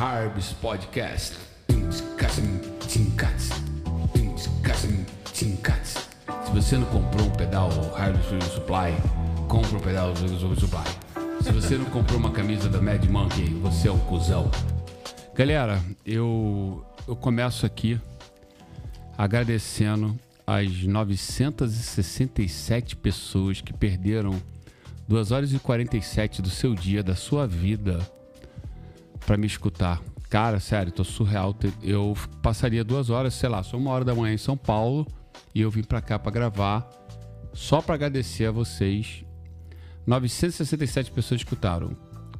Harbs Podcast. Se você não comprou um pedal Harbs Supply, compra um pedal Supply. Se você não comprou uma camisa da Mad Monkey, você é um cuzão. Galera, eu, eu começo aqui agradecendo as 967 pessoas que perderam 2 horas e 47 do seu dia, da sua vida, para me escutar. Cara, sério, tô surreal. Eu passaria duas horas, sei lá, sou uma hora da manhã em São Paulo e eu vim para cá para gravar só para agradecer a vocês. 967 pessoas escutaram.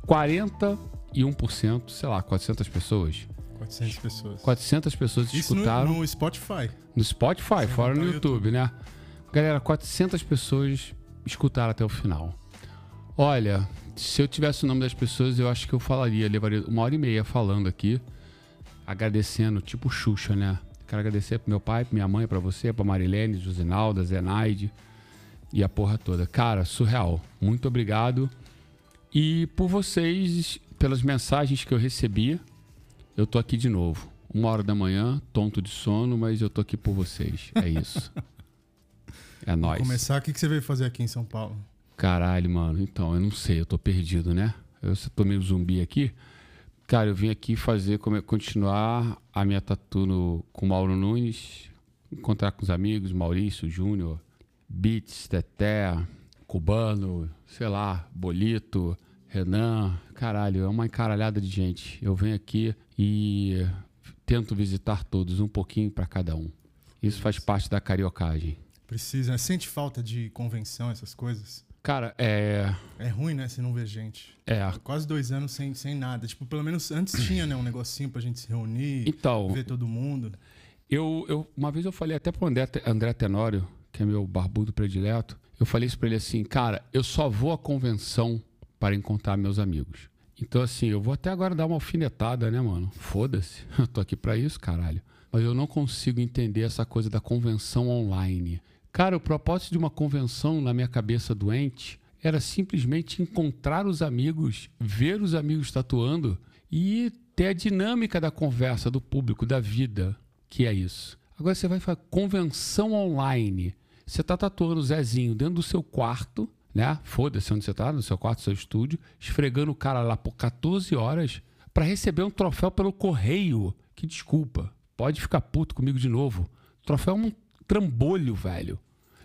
41%, sei lá, 400 pessoas. 400 pessoas. 400 pessoas Isso escutaram. no, no Spotify. No Spotify, fora contar no o YouTube, né? Galera, 400 pessoas escutaram até o final. Olha, se eu tivesse o nome das pessoas, eu acho que eu falaria, levaria uma hora e meia falando aqui, agradecendo, tipo Xuxa, né? Quero agradecer pro meu pai, pra minha mãe, pra você, pra Marilene, Josinalda, Zenaide e a porra toda. Cara, surreal. Muito obrigado. E por vocês, pelas mensagens que eu recebi, eu tô aqui de novo. Uma hora da manhã, tonto de sono, mas eu tô aqui por vocês. É isso. É nóis. Começar, o que, que você veio fazer aqui em São Paulo? Caralho, mano. Então, eu não sei, eu tô perdido, né? Eu tô meio zumbi aqui. Cara, eu vim aqui fazer, como é- continuar a minha tatu no, com o Mauro Nunes, encontrar com os amigos, Maurício, Júnior, Beats, Teté, Cubano, sei lá, Bolito, Renan. Caralho, é uma encaralhada de gente. Eu venho aqui e tento visitar todos, um pouquinho pra cada um. Isso faz parte da cariocagem. Precisa, né? Sente falta de convenção, essas coisas? Cara, é. É ruim, né? Se não ver gente. É. Quase dois anos sem, sem nada. Tipo, pelo menos antes tinha, né? Um negocinho pra gente se reunir, Então, ver todo mundo. Eu, eu, uma vez eu falei até pro André, André Tenório, que é meu barbudo predileto, eu falei isso pra ele assim, cara, eu só vou à convenção para encontrar meus amigos. Então, assim, eu vou até agora dar uma alfinetada, né, mano? Foda-se, eu tô aqui pra isso, caralho. Mas eu não consigo entender essa coisa da convenção online. Cara, o propósito de uma convenção na minha cabeça doente era simplesmente encontrar os amigos, ver os amigos tatuando e ter a dinâmica da conversa, do público, da vida, que é isso. Agora você vai fazer convenção online. Você tá tatuando o Zezinho dentro do seu quarto, né? Foda-se onde você tá, no seu quarto, no seu estúdio, esfregando o cara lá por 14 horas para receber um troféu pelo correio. Que desculpa, pode ficar puto comigo de novo. Troféu é um trambolho, velho.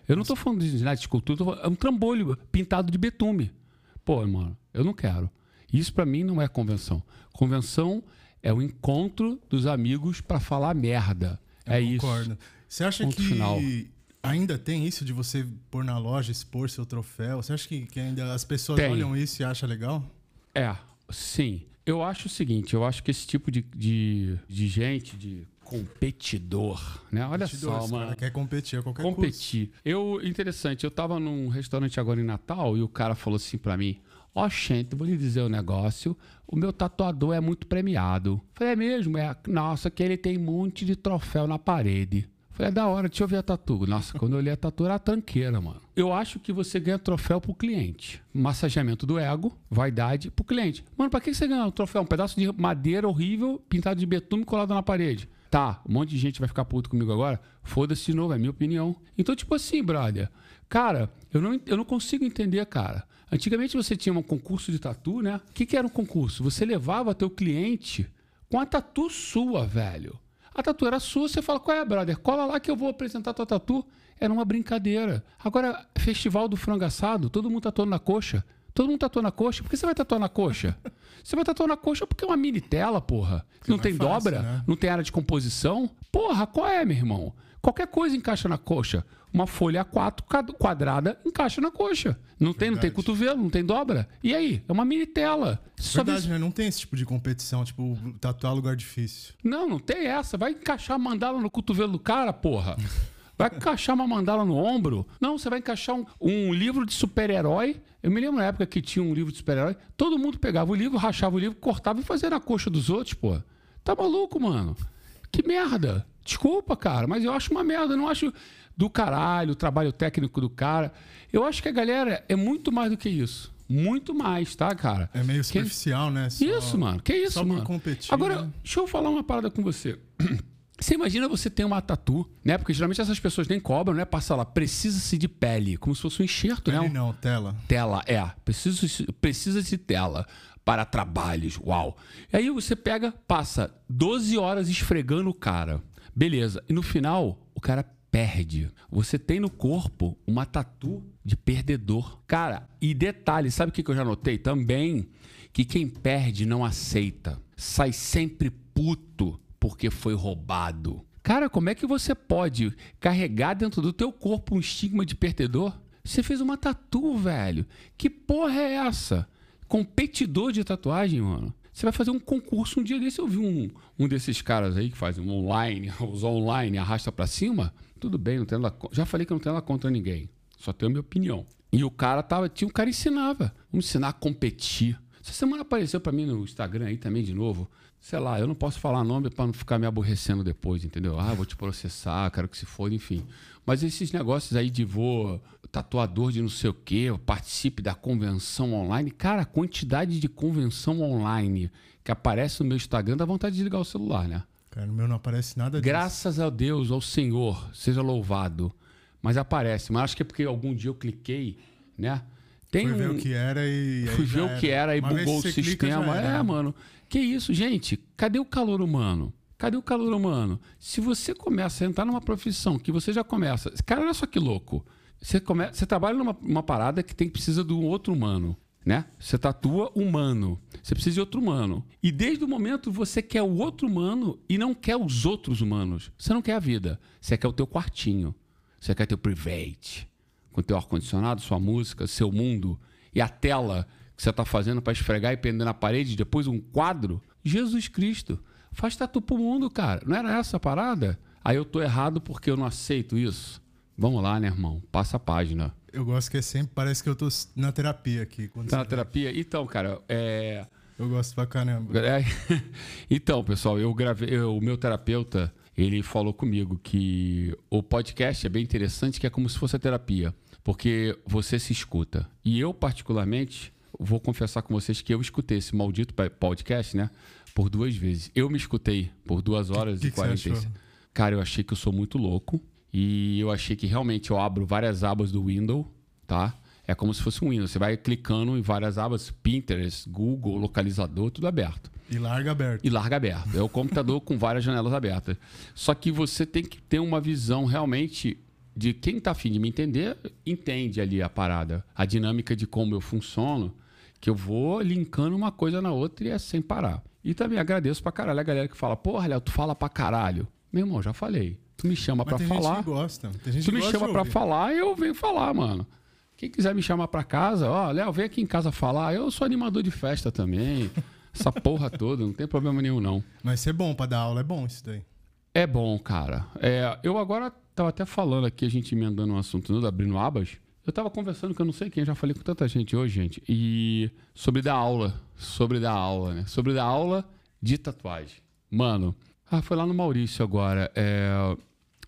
Eu não tô falando de ginástica de escultura, tô falando- é um trambolho pintado de betume. Pô, mano, eu não quero. Isso pra mim não é convenção. Convenção é o encontro dos amigos pra falar merda. é isso. Concordo. Você acha Ponto que final. ainda tem isso de você pôr na loja, expor seu troféu? Você acha que, que ainda as pessoas Tem. olham isso e acham legal? É, sim. Eu acho o seguinte, eu acho que esse tipo de, de, de gente, de competidor, né? Olha Competidor, só, mano. cara quer competir a qualquer competir. Eu, interessante, eu tava num restaurante agora em Natal e o cara falou assim pra mim: Ó, gente, vou lhe dizer o um negócio. O meu tatuador é muito premiado. Falei, é mesmo? É, nossa, que ele tem um monte de troféu na parede. Falei, é da hora, deixa eu ver a tatu. Nossa, quando eu olhei a tatu era a tranqueira, mano. Eu acho que você ganha troféu pro cliente. Massageamento do ego, vaidade pro cliente. Mano, pra que você ganha um troféu? Um pedaço de madeira horrível, pintado de betume colado na parede. Tá, um monte de gente vai ficar puto comigo agora. Foda-se de novo, é minha opinião. Então, tipo assim, brother. Cara, eu não, eu não consigo entender, cara. Antigamente você tinha um concurso de tatu, né? O que, que era um concurso? Você levava teu cliente com a tatu sua, velho. A tatu era sua, você fala, qual é, brother? Cola lá que eu vou apresentar tua tatu. Era uma brincadeira. Agora, festival do frango assado, todo mundo tatuando na coxa. Todo mundo tatua na coxa. Por que você vai tatuar na coxa? Você vai tatuar na coxa porque é uma mini tela, porra. Não mais tem fácil, dobra, né? não tem área de composição. Porra, qual é, meu irmão? Qualquer coisa encaixa na coxa. Uma folha A4 quad- quadrada encaixa na coxa. Não tem, não tem cotovelo, não tem dobra. E aí? É uma mini tela. Verdade, né? Não tem esse tipo de competição, tipo, tatuar lugar difícil. Não, não tem essa. Vai encaixar mandala no cotovelo do cara, porra. Vai encaixar uma mandala no ombro? Não, você vai encaixar um, um livro de super-herói. Eu me lembro na época que tinha um livro de super-herói. Todo mundo pegava o livro, rachava o livro, cortava e fazia na coxa dos outros, pô. Tá maluco, mano? Que merda. Desculpa, cara, mas eu acho uma merda. Eu não acho do caralho o trabalho técnico do cara. Eu acho que a galera é muito mais do que isso. Muito mais, tá, cara? É meio superficial, né? Só- Isso, mano. Que isso, só mano? competir, Agora, né? deixa eu falar uma parada com você. Você imagina você ter uma tatu, né? Porque geralmente essas pessoas nem cobram, né? Passa lá, precisa-se de pele, como se fosse um enxerto, né? Ele não, tela. Tela, é. Precisa-se precisa de tela para trabalhos. Uau. E aí você pega, passa 12 horas esfregando o cara. Beleza. E no final, o cara perde. Você tem no corpo uma tatu de perdedor. Cara, e detalhe, sabe o que eu já notei? Também que quem perde não aceita. Sai sempre puto porque foi roubado. Cara, como é que você pode carregar dentro do teu corpo um estigma de perdedor? Você fez uma tatu, velho. Que porra é essa? Competidor de tatuagem, mano. Você vai fazer um concurso um dia desse. Eu vi um, um desses caras aí que fazem um online, usa online, arrasta pra cima. Tudo bem, não nada, co- já falei que não tenho nada contra ninguém. Só tenho a minha opinião. E o cara tava, tinha um cara ensinava. Vamos ensinar a competir. Essa semana apareceu pra mim no Instagram aí também de novo. Sei lá, eu não posso falar nome pra não ficar me aborrecendo depois, entendeu? Ah, vou te processar, quero que se foda, enfim. Mas esses negócios aí de vou tatuador de não sei o quê, participe da convenção online. Cara, a quantidade de convenção online que aparece no meu Instagram dá vontade de desligar o celular, né? Cara, no meu não aparece nada disso. Graças a Deus, ao Senhor, seja louvado. Mas aparece. Mas acho que é porque algum dia eu cliquei, né? Tem Fui ver um- o que era e. Fui ver o que era e Uma bugou o sistema. É, mano. Que isso, gente? Cadê o calor humano? Cadê o calor humano? Se você começa a entrar numa profissão que você já começa. Cara, olha só que louco. Você, come... você trabalha numa uma parada que tem precisa de um outro humano. Né? Você tatua humano. Você precisa de outro humano. E desde o momento você quer o outro humano e não quer os outros humanos. Você não quer a vida. Você quer o teu quartinho. Você quer teu private com teu ar-condicionado, sua música, seu mundo e a tela que você está fazendo para esfregar e prender na parede, depois um quadro. Jesus Cristo, faz tatu pro mundo, cara. Não era essa a parada? Aí eu tô errado porque eu não aceito isso. Vamos lá, né, irmão? Passa a página. Eu gosto que é sempre. Parece que eu tô na terapia aqui. Quando Tá na você- terapia? Então, cara, é. Eu gosto pra caramba. É, Então, pessoal, eu gravei. eu- o meu terapeuta, ele falou comigo que o podcast é bem interessante, que é como se fosse a terapia. Porque você se escuta. E eu, particularmente, vou confessar com vocês que eu escutei esse maldito podcast, né? Por duas vezes. Eu me escutei por duas horas que e que você 46. achou? Cara, eu achei que eu sou muito louco. E eu achei que realmente eu abro várias abas do Windows, tá? É como se fosse um Windows. Você vai clicando em várias abas, Pinterest, Google, localizador, tudo aberto E larga aberto. e larga aberto. É o computador com várias janelas abertas. Só que você tem que ter uma visão realmente de quem está afim de me entender, entende ali a parada, a dinâmica de como eu funciono, que eu vou linkando uma coisa na outra e é sem parar. E também agradeço pra caralho a galera que fala, porra, Léo, tu fala pra caralho. Meu irmão, já falei. Tu me chama Mas pra tem falar. gente que gosta. Tem gente Tu me gosta chama pra falar, eu venho falar, mano. Quem quiser me chamar pra casa, ó, Léo, vem aqui em casa falar. Eu sou animador de festa também. Essa porra toda, não tem problema nenhum, não. Mas ser bom pra dar aula é bom isso daí. É bom, cara. É, eu agora tava até falando aqui, a gente emendando um assunto, não, abrindo abas. Eu tava conversando, que eu não sei quem, já falei com tanta gente hoje, gente, e sobre dar aula. Sobre dar aula, né? Sobre dar aula de tatuagem. Mano, ah, foi lá no Maurício agora. É,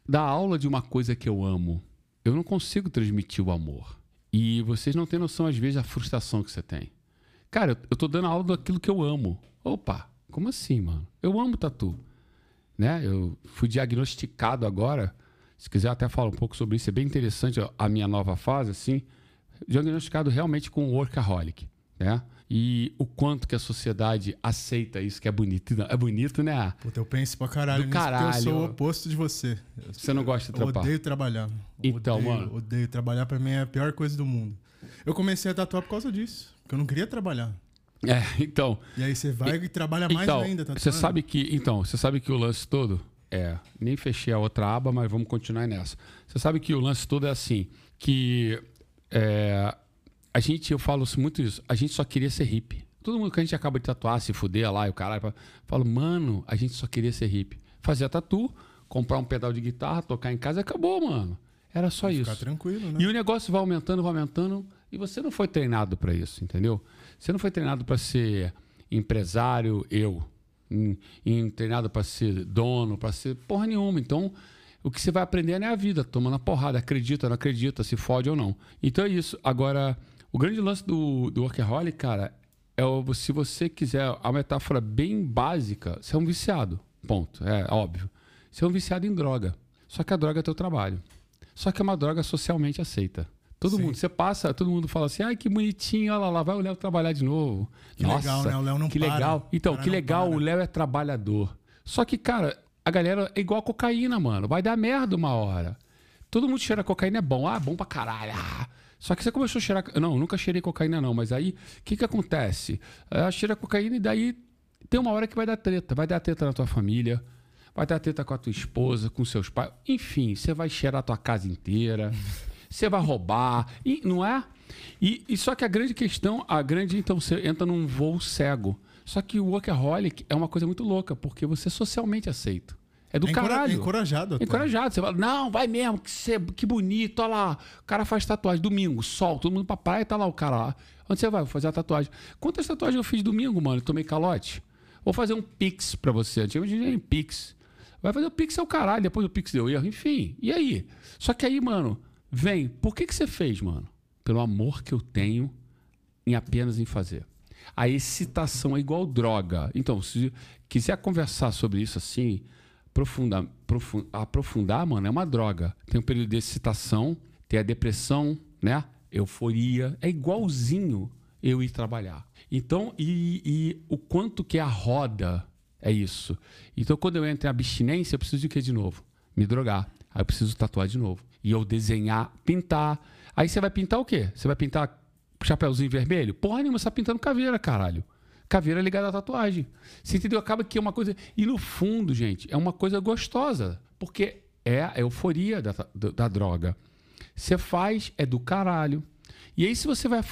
dar aula de uma coisa que eu amo. Eu não consigo transmitir o amor. E vocês não têm noção, às vezes, da frustração que você tem. Cara, eu, eu tô dando aula daquilo que eu amo. Opa, como assim, mano? Eu amo tatu né? Eu fui diagnosticado agora. Se quiser até falar um pouco sobre isso, é bem interessante a- minha nova fase, assim. Diagnosticado realmente com workaholic, né? E o quanto que a sociedade aceita isso, que é bonito. É bonito, né? Puta, eu penso pra caralho Do porque eu sou caralho. o oposto de você. Você não gosta de Eu trampar. odeio trabalhar. Então, odeio, mano. Odeio trabalhar, pra mim é a pior coisa do mundo. Eu comecei a tatuar por causa disso. Porque eu não queria trabalhar. É, então. E aí você vai e, trabalha mais então, ainda, tatuando. você sabe que, então, você sabe que o lance todo é, nem fechei a outra aba, mas vamos continuar nessa. Você sabe que o lance todo é assim, que é, a gente, eu falo muito isso, a gente só queria ser hippie. Todo mundo que a gente acaba de tatuar, se fuder lá e o caralho, fala, mano, a gente só queria ser hippie. Fazer tatu, comprar um pedal de guitarra, tocar em casa, acabou, mano. Era só isso. Ficar tranquilo, né? E o negócio vai aumentando, vai aumentando, e você não foi treinado para isso, entendeu? Você não foi treinado para ser empresário, eu. Em, em- treinado para ser dono, para ser porra nenhuma. Então, o que você vai aprendendo é a vida, tomando a porrada, acredita, não acredita, se fode ou não. Então é isso. Agora, O grande lance do, do workaholic, cara, é o, se você quiser a metáfora bem básica, você é um viciado. Ponto. É óbvio. Você é um viciado em droga. Só que a droga é teu trabalho. Só que é uma droga socialmente aceita. Todo Sim. mundo, você passa, todo mundo fala assim, ai que bonitinho, olha lá, vai o Léo trabalhar de novo. Que Nossa, legal, né? O Léo não que para. legal. Então, que legal, para. o Léo é trabalhador. Só que, cara, a galera é igual a cocaína, mano. Vai dar merda uma hora. Todo mundo cheira cocaína é bom. Ah, bom pra caralho. Ah. Só que você começou a cheirar. Não, nunca cheirei cocaína, não. Mas aí, o que que acontece? Ah, cheira cocaína e daí tem uma hora que vai dar treta. Vai dar treta na tua família. Vai dar treta com a tua esposa, com seus pais. Enfim, você vai cheirar a tua casa inteira. Você vai roubar. E, não é? E, e só que a grande questão, a grande. Então, você entra num voo cego. Só que o workaholic é uma coisa muito louca, porque você é socialmente aceito. É do é caralho. Encorajado. Até. Encorajado. Você fala, não, vai mesmo, que, cê, que bonito, olha lá. O cara faz tatuagem domingo, sol, todo mundo pra praia, tá lá o cara lá. Onde você vai? Vou fazer a tatuagem. Quantas tatuagens eu fiz domingo, mano? Eu tomei calote. Vou fazer um pix pra você. Antigamente em pix. Vai fazer o pix é o caralho, depois o pix deu erro. Enfim, e aí? Só que aí, mano, vem. Por que, que você fez, mano? Pelo amor que eu tenho em apenas em fazer. A excitação é igual droga. Então, se quiser conversar sobre isso assim, aprofundar, aprofundar, mano, é uma droga. Tem um período de excitação, tem a depressão, né? Euforia. É igualzinho eu ir trabalhar. Então, e, e o quanto que é a roda é isso. Então, quando eu entro em abstinência, eu preciso de quê de novo? Me drogar. Aí eu preciso tatuar de novo. E eu desenhar, pintar. Aí você vai pintar o quê? Você vai pintar chapéuzinho vermelho? Porra nenhuma, você tá pintando caveira, caralho. Caveira ligada à tatuagem. Você entendeu? Acaba que é uma coisa. E no fundo, gente, é uma coisa gostosa. Porque é a euforia da, da, da droga. Você faz, é do caralho. E aí, se você vai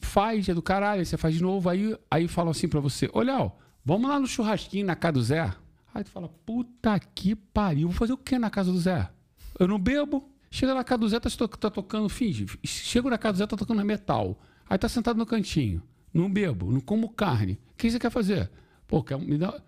faz, é do caralho, você faz de novo, aí, aí falam assim para você: Olha, ó, vamos lá no churrasquinho na casa do Zé. Aí tu fala: Puta que pariu, vou fazer o que na casa do Zé? Eu não bebo. Chega na casa do Zé, tá, tá tocando, finge. Chego na casa do Zé, tá tocando metal. Aí tá sentado no cantinho. Não bebo, não como carne. O que você quer fazer? Pô, quer me dar.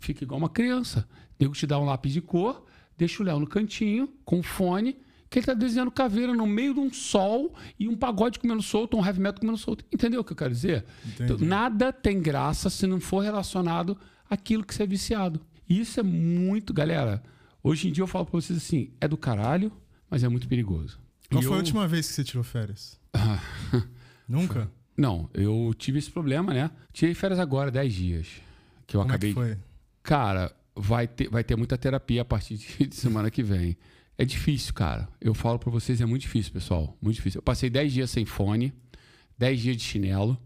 Fica igual uma criança. Nego te dá um lápis de cor, deixa o Léo no cantinho, com fone, que ele tá desenhando caveira no meio de um sol e um pagode comendo solto, um heavy metal comendo solto. Entendeu o que eu quero dizer? Então, nada tem graça se não for relacionado àquilo que você é viciado. E isso é muito, galera. Hoje em dia eu falo pra vocês assim: é do caralho, mas é muito perigoso. Qual e foi eu... a última vez que você tirou férias? Nunca? Não, eu tive esse problema, né? Tirei férias agora, 10 dias. Que eu Como acabei. É que foi? Cara, vai ter, vai ter muita terapia a partir de, de semana que vem. É difícil, cara. Eu falo para vocês, é muito difícil, pessoal. Muito difícil. Eu passei 10 dias sem fone, 10 dias de chinelo.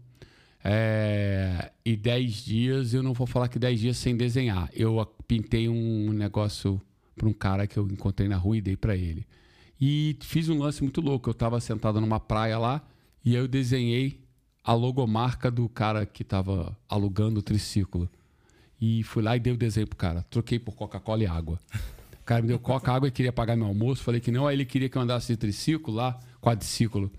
É... E 10 dias, eu não vou falar que 10 dias sem desenhar. Eu pintei um negócio para um cara que eu encontrei na rua e dei para ele. E fiz um lance muito louco. Eu tava sentado numa praia lá e eu desenhei a logomarca do cara que tava alugando o triciclo. E fui lá e dei o desenho pro cara. Troquei por Coca-Cola e água. O cara me deu coca, água e queria pagar meu almoço. Falei que não, aí ele queria que eu andasse de triciclo lá, quadriciclo.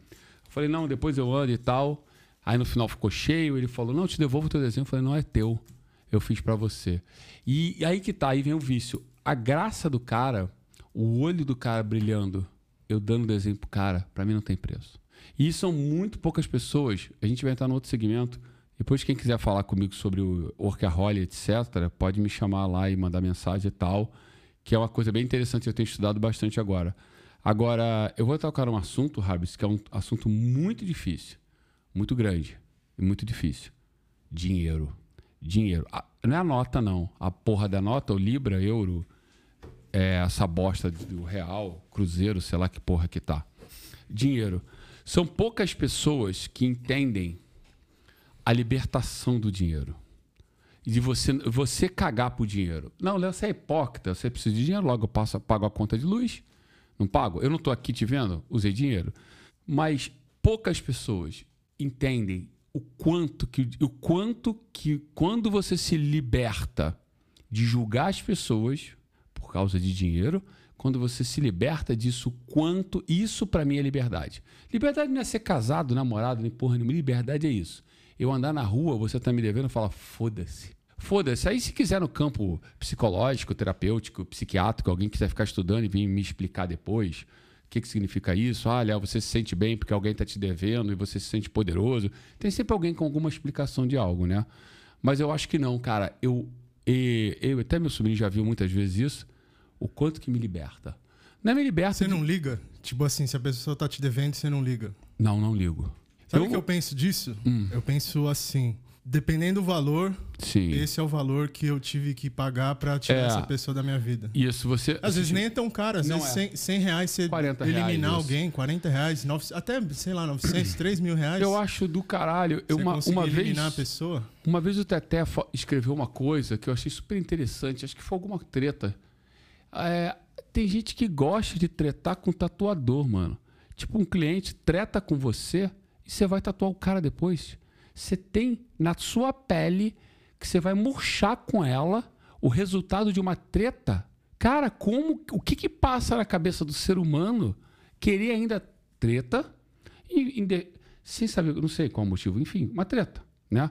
Falei, não, depois eu ando e tal. Aí no final ficou cheio, ele falou, não, te devolvo o teu desenho. Falei, não, é teu. Eu fiz para você. E, e aí que tá, aí vem o vício. A graça do cara, o olho do cara brilhando, eu dando desenho pro cara, para mim não tem preço. E são muito poucas pessoas. A gente vai entrar no outro segmento. Depois, quem quiser falar comigo sobre o Workaholic, etc., pode me chamar lá e mandar mensagem e tal, que é uma coisa bem interessante. Eu tenho estudado bastante agora. Agora, eu vou tocar um assunto, Rabis, que é um assunto muito difícil, muito grande e muito difícil. Dinheiro. Dinheiro. Não é a nota, não. A porra da nota, o Libra, euro, é essa bosta do real, cruzeiro, sei lá que porra que tá. Dinheiro. São poucas pessoas que entendem a libertação do dinheiro. E de você, você cagar por dinheiro. Não, Léo, você é hipócrita. Você precisa de dinheiro, logo eu passo, pago a conta de luz. Não pago? Eu não estou aqui te vendo, usei dinheiro. Mas poucas pessoas entendem o quanto que, o quanto que quando você se liberta de julgar as pessoas por causa de dinheiro, quando você se liberta disso, quanto isso para mim é liberdade. Liberdade não é ser casado, namorado, nem porra nenhuma. Liberdade é isso. Eu andar na rua, você tá me devendo, fala, foda-se. Foda-se. Aí, se quiser no campo psicológico, terapêutico, psiquiátrico, alguém quiser ficar estudando e vir me explicar depois, que, que significa isso? Ah, Léo, você se sente bem porque alguém está te devendo e você se sente poderoso. Tem sempre alguém com alguma explicação de algo, né? Mas eu acho que não, cara. Eu, e, eu até meu sobrinho já viu muitas vezes isso. O quanto que me liberta. Não é me liberta. Você de- não liga? Tipo assim, se a pessoa tá te devendo, você não liga. Não, não ligo. Sabe o Eu- Hum. que eu penso disso? Eu penso assim, dependendo do valor, Sim. esse é o valor que eu tive que pagar pra tirar É. essa pessoa da minha vida. Isso, você. Às vezes nem é tão caro, às Não vezes é. 100, 100 reais você 40 reais, eliminar isso. alguém, 40 reais, 9, até, sei lá, 900, 3 mil reais. Eu acho do caralho. Eu, você uma, uma vez. eliminar a pessoa. Uma vez o Teté escreveu uma coisa que eu achei super interessante, acho que foi alguma treta. É, tem gente que gosta de tretar com tatuador, mano. Tipo, um cliente treta com você e você vai tatuar o cara depois. Você tem na sua pele que você vai murchar com ela o resultado de uma treta. Cara, como o que que passa na cabeça do ser humano querer ainda treta e, inde- sem saber, não sei qual o motivo, enfim, uma treta, né?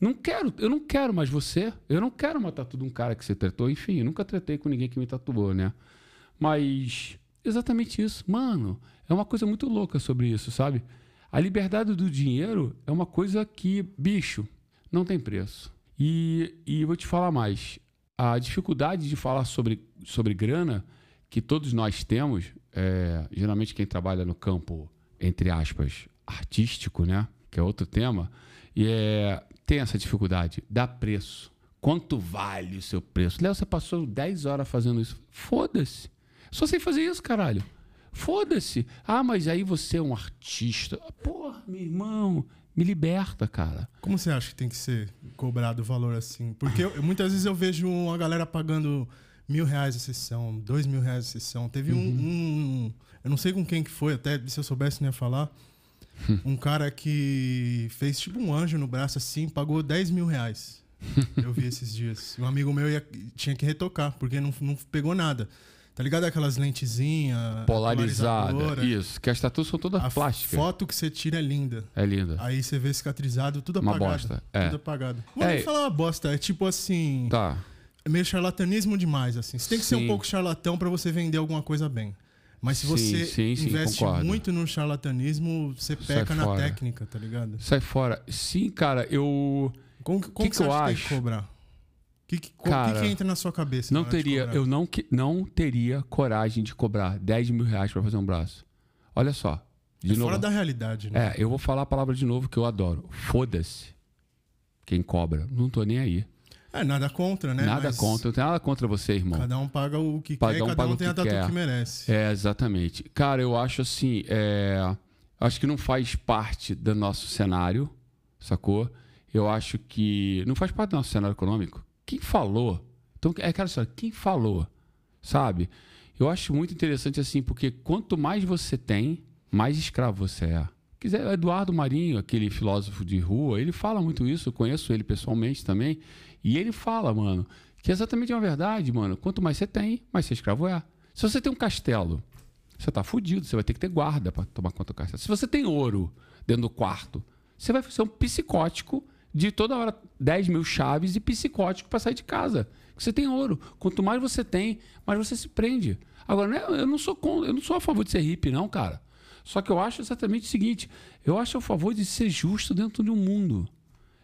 Não quero, eu não quero mais você. Eu não quero uma tatu de um cara que você tretou. Enfim, eu nunca tretei com ninguém que me tatuou, né? Mas exatamente isso. Mano, é uma coisa muito louca sobre isso, sabe? A liberdade do dinheiro é uma coisa que, bicho, não tem preço. E, e vou te falar mais. A dificuldade de falar sobre, sobre grana que todos nós temos, é, geralmente quem trabalha no campo, entre aspas, artístico, né? Que é outro tema, e é, tem essa dificuldade. Dá preço. Quanto vale o seu preço? Léo, você passou 10 horas fazendo isso. Foda-se. Só sei fazer isso, caralho. Foda-se. Ah, mas aí você é um artista. Porra, meu irmão, me liberta, cara. Como você acha que tem que ser cobrado o valor assim? Porque eu- muitas vezes eu vejo uma galera pagando mil reais a sessão, dois mil reais a sessão. Teve um, um- Eu não sei com quem que foi, até se eu soubesse não ia falar. Um cara que fez tipo um anjo no braço assim, pagou 10 mil reais. Eu vi esses dias. Um amigo meu ia- tinha que retocar, porque não, não pegou nada. Tá ligado aquelas lentezinhas Polarizada. Isso, que as tatuas são todas A plásticas. foto que você tira é linda. É linda. Aí você vê cicatrizado, tudo Uma apagado. bosta, é. Tudo apagado. Vou É. nem falar uma bosta, é tipo assim, Tá. é meio charlatanismo demais, assim. Você tem que ser Sim. um pouco charlatão pra você vender alguma coisa bem. Mas se você sim, sim, investe muito no charlatanismo, você Sai peca na fora. técnica, tá ligado? Sai fora. Sim, cara, eu Como, como Que que, que você eu acha que tem acho? que cobrar? O que, que, Cara, que entra na sua cabeça? não teria, eu não, não teria coragem de cobrar 10 mil reais pra fazer um braço. Olha só. De É novo. fora da realidade, né? É, eu vou falar a palavra de novo que eu adoro. Foda-se. Quem cobra. Não tô nem aí. É, nada contra, né? nada Mas contra. Não tem nada contra você, irmão. Cada um paga o que Cada quer um e cada paga um o tem que a tatu que merece. É, exatamente. Cara, eu acho assim, é, acho que não faz parte do nosso cenário, sacou? Eu acho que não faz parte do nosso cenário econômico. Quem falou? Então, é aquela história, quem falou? Sabe? Eu acho muito interessante assim, porque quanto mais você tem, mais escravo você é. Quiser, Eduardo Marinho, aquele filósofo de rua, ele fala muito isso, eu conheço ele pessoalmente também, e ele fala, mano, que é exatamente uma verdade, mano. Quanto mais você tem, mais você escravo é. Se você tem um castelo, você tá fudido, você vai ter que ter guarda para tomar conta do castelo. Se você tem ouro dentro do quarto, você vai ser um psicótico de toda hora 10 mil chaves e psicótico para sair de casa. Você tem ouro. Quanto mais você tem, mais você se prende. Agora, né, eu não sou eu não sou a favor de ser hippie, não, cara. Só que eu acho exatamente o seguinte: eu acho a favor de ser justo dentro de um mundo.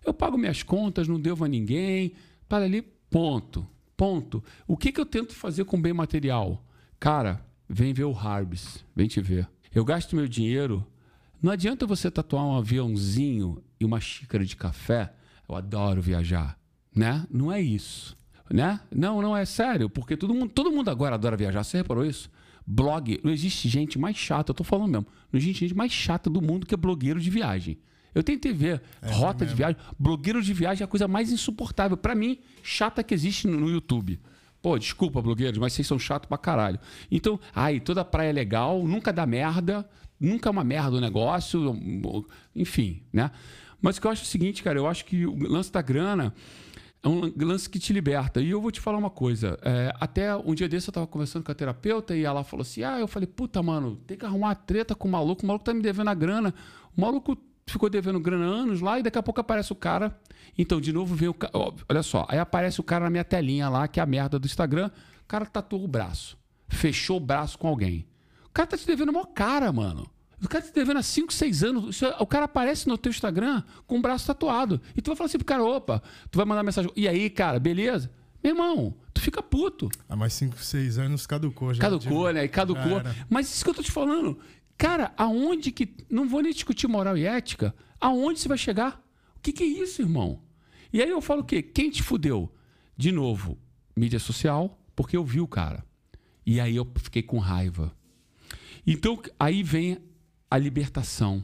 Eu pago minhas contas, não devo a ninguém. Para ali, ponto. Ponto. O que, que eu tento fazer com bem material? Cara, vem ver o Harbs, vem te ver. Eu gasto meu dinheiro. Não adianta você tatuar um aviãozinho e uma xícara de café. Eu adoro viajar, né? Não é isso, né? Não, não é sério, porque todo mundo, todo mundo agora adora viajar. Você reparou isso? Blog, não existe gente mais chata, eu tô falando mesmo. Não existe gente mais chata do mundo que é blogueiro de viagem. Eu tentei ver rota de viagem. Blogueiro de viagem é a coisa mais insuportável. Pra mim, chata que existe no, no YouTube. Pô, desculpa, blogueiros, mas vocês são chatos pra caralho. Então, ai, toda praia é legal, nunca dá merda, nunca é uma merda o negócio, enfim, né? Mas o que eu acho é o seguinte, cara, eu acho que o lance da grana é um lance que te liberta. E eu vou te falar uma coisa. é, até um dia desse eu tava conversando com a terapeuta e ela falou assim: Ah, eu falei, puta, mano, tem que arrumar uma treta com o maluco. O maluco tá me devendo a grana. O maluco ficou devendo grana anos lá e daqui a pouco aparece o cara. Então, de novo, vem o cara. Olha só, aí aparece o cara na minha telinha lá, que é a merda do Instagram. O cara tatuou o braço. Fechou o braço com alguém. cara tá te devendo uma cara, mano. O cara te devendo há 5, 6 anos. O cara aparece no teu Instagram com o braço tatuado. E tu vai falar assim pro cara, opa, tu vai mandar mensagem. E aí, cara, beleza? Meu irmão, tu fica puto. Ah, mais 5, 6 anos caducou já. Caducou, né? E caducou. Mas isso que eu tô te falando. Cara, aonde que. Não vou nem discutir moral e ética. Aonde você vai chegar? O que, que é isso, irmão? E aí eu falo o quê? Quem te fudeu? De novo, mídia social, porque eu vi o cara. E aí eu fiquei com raiva. Então, aí vem a libertação.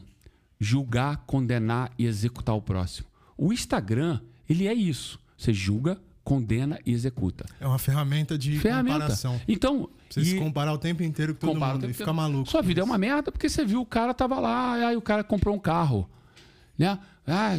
Julgar, condenar e executar o próximo. O Instagram, ele é isso. Você julga, condena e executa. É uma ferramenta de ferramenta. comparação. Então, você se comparar o tempo inteiro com todo mundo e ficar maluco. Sua vida é uma merda porque você viu o cara tava lá, aí o cara comprou um carro, né? Ah,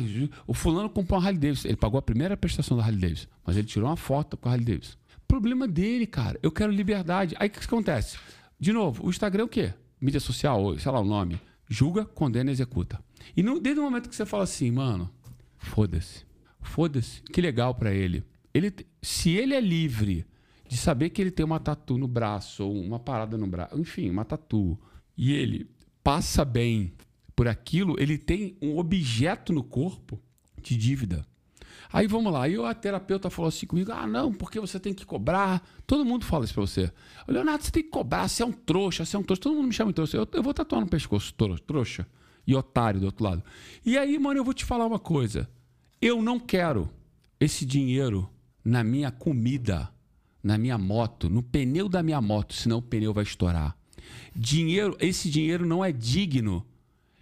o fulano comprou uma Harley Davidson. Ele pagou a primeira prestação da Harley Davidson, mas ele tirou uma foto com a Harley Davidson. Problema dele, cara. Eu quero liberdade. Aí o que, que acontece? De novo, o Instagram é o quê? Mídia social, sei lá o nome. Julga, condena e executa. E não, desde o momento que você fala assim, mano, foda-se. Foda-se. Que legal para ele. ele. Se ele é livre de saber que ele tem uma tatu no braço, ou uma parada no braço, enfim, uma tatu, e ele passa bem por aquilo, ele tem um objeto no corpo de dívida. Aí vamos lá, aí a terapeuta falou assim comigo: ah, não, porque você tem que cobrar. Todo mundo fala isso pra você. Leonardo, você tem que cobrar, você é um trouxa, você é um trouxa. Todo mundo me chama de trouxa. Eu, eu vou tatuar no pescoço, trouxa. E otário do outro lado. E aí, mano, eu vou te falar uma coisa. Eu não quero esse dinheiro na minha comida, na minha moto, no pneu da minha moto, senão o pneu vai estourar. Dinheiro, esse dinheiro não é digno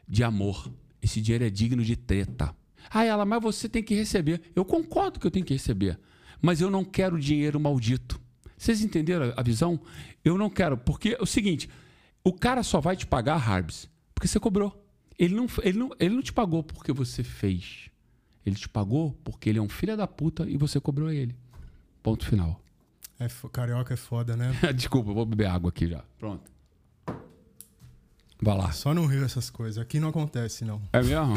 de amor. Esse dinheiro é digno de treta. Ah, ela, mas você tem que receber. Eu concordo que eu tenho que receber. Mas eu não quero dinheiro maldito. Vocês entenderam a visão? Eu não quero, porque é o seguinte: o cara só vai te pagar, Harbs, porque você cobrou. Ele não, ele, não, ele não te pagou porque você fez. Ele te pagou porque ele é um filho da puta e você cobrou ele. Ponto final. É, carioca é foda, né? Desculpa, vou beber água aqui já. Pronto. Vai lá. Só no Rio essas coisas. Aqui não acontece, não. É mesmo?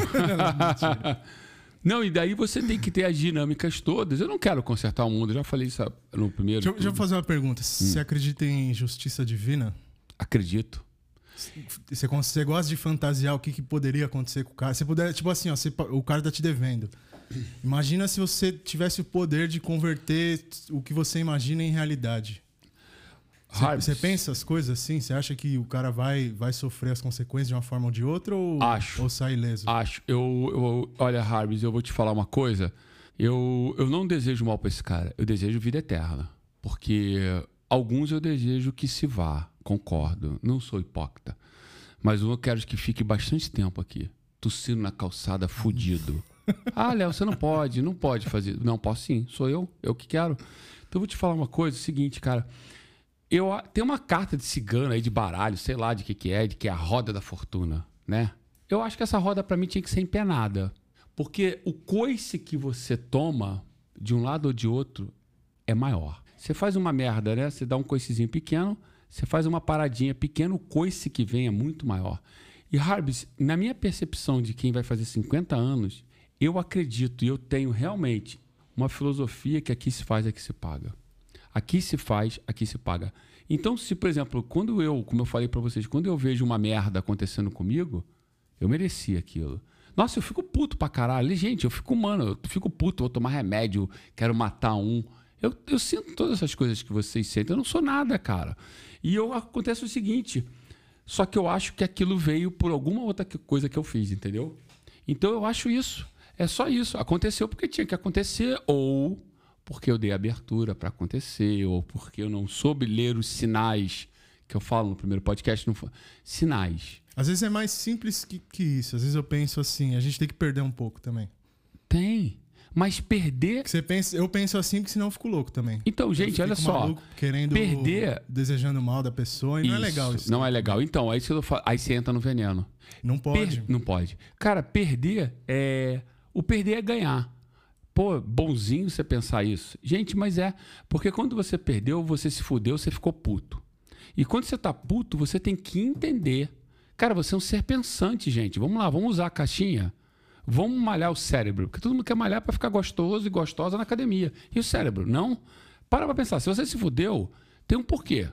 não, e daí você tem que ter as dinâmicas todas. Eu não quero consertar o mundo, eu já falei isso no primeiro. Deixa, deixa eu fazer uma pergunta. Hum. Você acredita em justiça divina? Acredito. Você, você gosta de fantasiar o que, que poderia acontecer com o cara? Você puder, tipo assim, ó, você, o cara tá te devendo. Imagina se você tivesse o poder de converter o que você imagina em realidade. Você pensa as coisas assim? Você acha que o cara vai, vai sofrer as consequências de uma forma ou de outra ou, Acho. ou sai ileso? Acho. Eu, eu, olha, Harbis, eu vou te falar uma coisa. Eu, eu não desejo mal para esse cara. Eu desejo vida eterna. Porque alguns eu desejo que se vá. Concordo. Não sou hipócrita. Mas eu quero que fique bastante tempo aqui. Tossindo na calçada, fudido. ah, Léo, você não pode. Não pode fazer. Não, posso sim. Sou eu. Eu que quero. Então eu vou te falar uma coisa. É o seguinte, cara. Eu, tem uma carta de cigano aí, de baralho, sei lá de que que é, de que é a roda da fortuna, né? Eu acho que essa roda para mim tinha que ser empenada. Porque o coice que você toma, de um lado ou de outro, é maior. Você faz uma merda, né? Você dá um coicezinho pequeno, você faz uma paradinha pequena, o coice que vem é muito maior. E Harbis, na minha percepção de quem vai fazer 50 anos, eu acredito e eu tenho realmente uma filosofia que aqui se faz, aqui se paga. Aqui se faz, aqui se paga. Então, se, por exemplo, quando eu, como eu falei para vocês, quando eu vejo uma merda acontecendo comigo, eu mereci aquilo. Nossa, eu fico puto pra caralho. Gente, eu fico humano, eu fico puto, vou tomar remédio, quero matar um. Eu, eu sinto todas essas coisas que vocês sentem. Eu não sou nada, cara. E eu, acontece o seguinte: só que eu acho que aquilo veio por alguma outra coisa que eu fiz, entendeu? Então eu acho isso. É só isso. Aconteceu porque tinha que acontecer, ou porque eu dei abertura para acontecer, ou porque eu não soube ler os sinais que eu falo no primeiro podcast. Não, sinais. Às vezes é mais simples que, que isso. Às vezes eu penso assim, a gente tem que perder um pouco também. Tem. Mas perder. você pensa, eu penso assim porque senão eu fico louco também. Então, gente, olha só. Querendo. Perder. Desejando mal da pessoa. E isso, não é legal isso. Não é legal. Então, aí você, aí você entra no veneno. Não pode. Per, não pode. Cara, perder é. O perder é ganhar. Pô, bonzinho você pensar isso. Gente, mas é. Porque quando você perdeu, você se fudeu, você ficou puto. E quando você tá puto, você tem que entender. Cara, você é um ser pensante, gente. Vamos lá, vamos usar a caixinha. Vamos malhar o cérebro. Porque todo mundo quer malhar para ficar gostoso e gostosa na academia. E o cérebro? Não. Para pra pensar. Se você se fudeu, tem um porquê.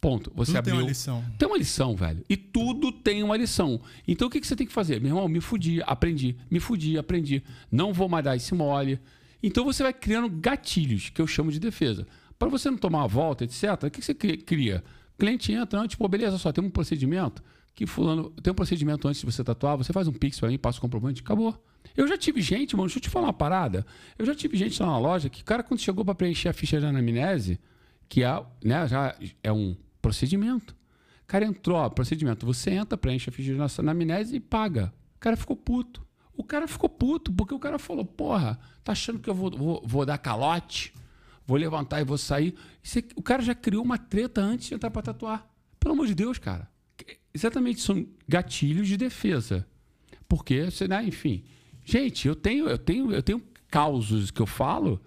Ponto. Você Tudo abriu. tem uma lição. Tem uma lição, velho. E tudo tem uma lição. Então o que, que você tem que fazer? Meu irmão, me fudi, aprendi. Me fudi, aprendi. Não vou mais dar esse mole. Então você vai criando gatilhos, que eu chamo de defesa. Para você não tomar uma volta, etc., o que, que você cri- cria? O cliente entra, tipo, beleza, só tem um procedimento que fulano. Tem um procedimento antes de você tatuar, você faz um pix para mim, passa o comprovante, acabou. Eu já tive gente, mano, deixa eu te falar uma parada. Eu já tive gente lá na loja que cara, quando chegou para preencher a ficha de anamnese, que é, né, já é um procedimento. O cara entrou, procedimento. Você entra, preenche a ficha de anamnese e paga. O cara ficou puto. O cara ficou puto, porque o cara falou, porra, tá achando que eu vou, vou, vou dar calote? Vou levantar e vou sair. É- o cara já criou uma treta antes de entrar pra tatuar. Pelo amor de Deus, cara. Exatamente, são gatilhos de defesa. Porque, você, né, enfim. Gente, eu tenho, eu tenho, eu tenho causos que eu falo.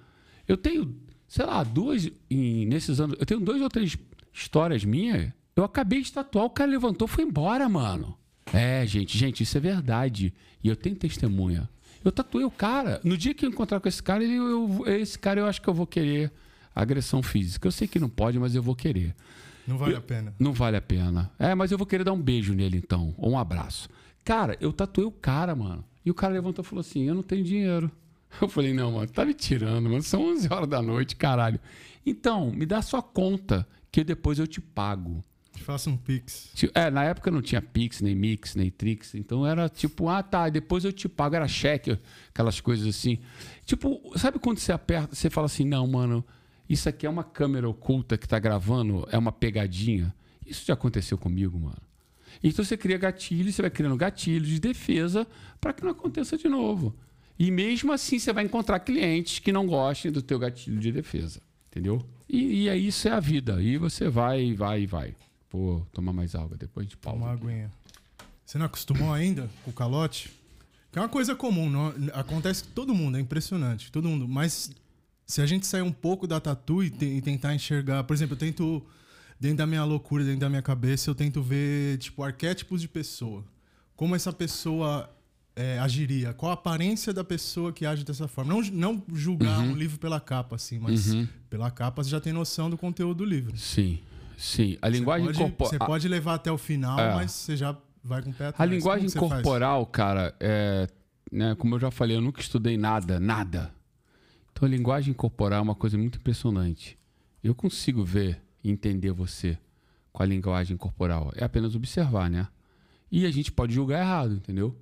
Eu tenho, sei lá, duas em- nesses anos. Eu tenho dois ou três histórias minhas. Eu acabei de tatuar, o cara levantou foi embora, mano. É, gente, gente, isso é verdade. E eu tenho testemunha. Eu tatuei o cara. No dia que eu encontrar com esse cara, ele- eu, esse cara eu acho que eu vou querer agressão física. Eu sei que não pode, mas eu vou querer. Não vale a pena. Não vale a pena. É, mas eu vou querer dar um beijo nele então, ou um abraço. Cara, eu tatuei o cara, mano. E o cara levantou e falou assim: Eu não tenho dinheiro. Eu falei: Não, mano, tá me tirando, mano. São 11 horas da noite, caralho. Então, me dá sua conta, que depois eu te pago. Te faça um pix. É, na época não tinha Pix, nem Mix, nem Trix. Então era tipo, ah, tá, depois eu te pago. Era cheque, aquelas coisas assim. Tipo, sabe quando você aperta, você fala assim, não, mano, isso aqui é uma câmera oculta que tá gravando, é uma pegadinha. Isso já aconteceu comigo, mano. Então você cria gatilhos, você vai criando gatilhos de defesa para que não aconteça de novo. E mesmo assim você vai encontrar clientes que não gostem do teu gatilho de defesa, entendeu? E, e é isso é a vida. E você vai, vai, vai. Vou tomar mais água depois de pau. Uma aguinha. Você não acostumou ainda com o calote? Que é uma coisa comum, não- acontece com todo mundo, é impressionante, todo mundo. Mas se a gente sair um pouco da tatu e, te- e tentar enxergar, por exemplo, eu tento dentro da minha loucura, dentro da minha cabeça, eu tento ver tipo arquétipos de pessoa, como essa pessoa é, agiria, qual a aparência da pessoa que age dessa forma. Não, não julgar um livro pela capa, assim, mas Uhum. pela capa você já tem noção do conteúdo do livro. Sim, sim. A linguagem Você pode, corporal. você pode levar até o final, É. mas você já vai com o pé A atrás. linguagem Como que você faz? corporal, cara, é, né, como eu já falei, eu nunca estudei nada, nada. Então a linguagem corporal é uma coisa muito impressionante. Eu consigo ver e entender você com a linguagem corporal. É apenas observar, né? E a gente pode julgar errado, entendeu?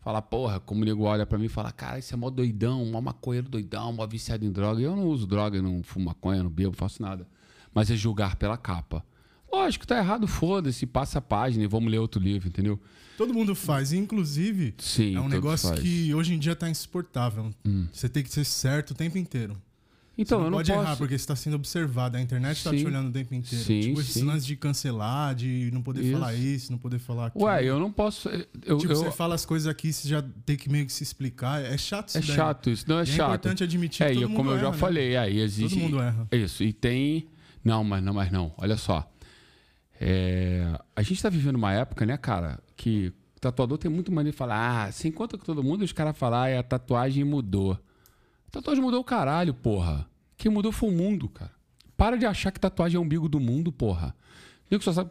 Falar, porra, como o nego olha pra mim e fala, cara, isso é mó doidão, mó maconheiro doidão, mó viciado em droga. Eu não uso droga, eu não fumo maconha, não bebo, faço nada. Mas é julgar pela capa. Lógico, tá errado, foda-se, passa a página e vamos ler outro livro, entendeu? Todo mundo faz. Inclusive, Sim, é um negócio faz. Hum. que hoje em dia tá insuportável. Você tem que ser certo o tempo inteiro. Então, você não eu não pode posso... errar, porque você está sendo observado. A internet tá Sim. te olhando o tempo inteiro. Sim, tipo, esses lances de cancelar, de não poder Isso. falar isso, não poder falar aquilo. Ué, eu não posso. Eu, Tipo, eu- você fala as coisas aqui, você já tem que meio que se explicar. É chato isso é daí. chato isso, não é E é chato. importante admitir é, que todo como eu já né? falei, aí existe. Todo mundo erra. Isso, e tem. Não, mas não, mas não. Olha só. É, A gente tá vivendo uma época, né, cara, que tatuador tem muito maneiro de falar, ah, se encontra com todo mundo, os caras falam, ah, a tatuagem mudou. Tatuagem mudou o caralho, porra. Quem mudou foi o mundo, cara. Para de achar que tatuagem é o umbigo do mundo, porra. Nego só sabe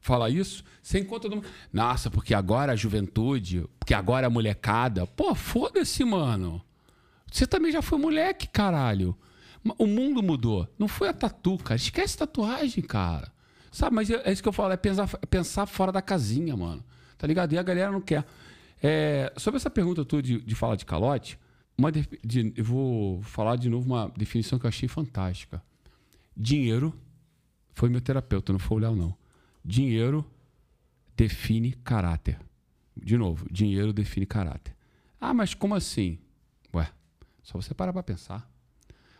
falar isso, encontra todo mundo. Nossa, porque agora a juventude, porque agora a molecada. Pô, foda-se, mano. Você também já foi moleque, caralho. O mundo mudou. Não foi a tatu, cara. Esquece tatuagem, cara. Sabe, mas é é isso que eu falo, é pensar, é pensar fora da casinha, mano. Tá ligado? E a galera não quer. É, sobre essa pergunta tua de, de falar de calote, uma de- de- eu vou falar de novo uma definição que eu achei fantástica. Dinheiro foi meu terapeuta, não foi o Léo, não. Dinheiro define caráter. De novo, dinheiro define caráter. Ah, mas como assim? Ué, só você parar pra pensar.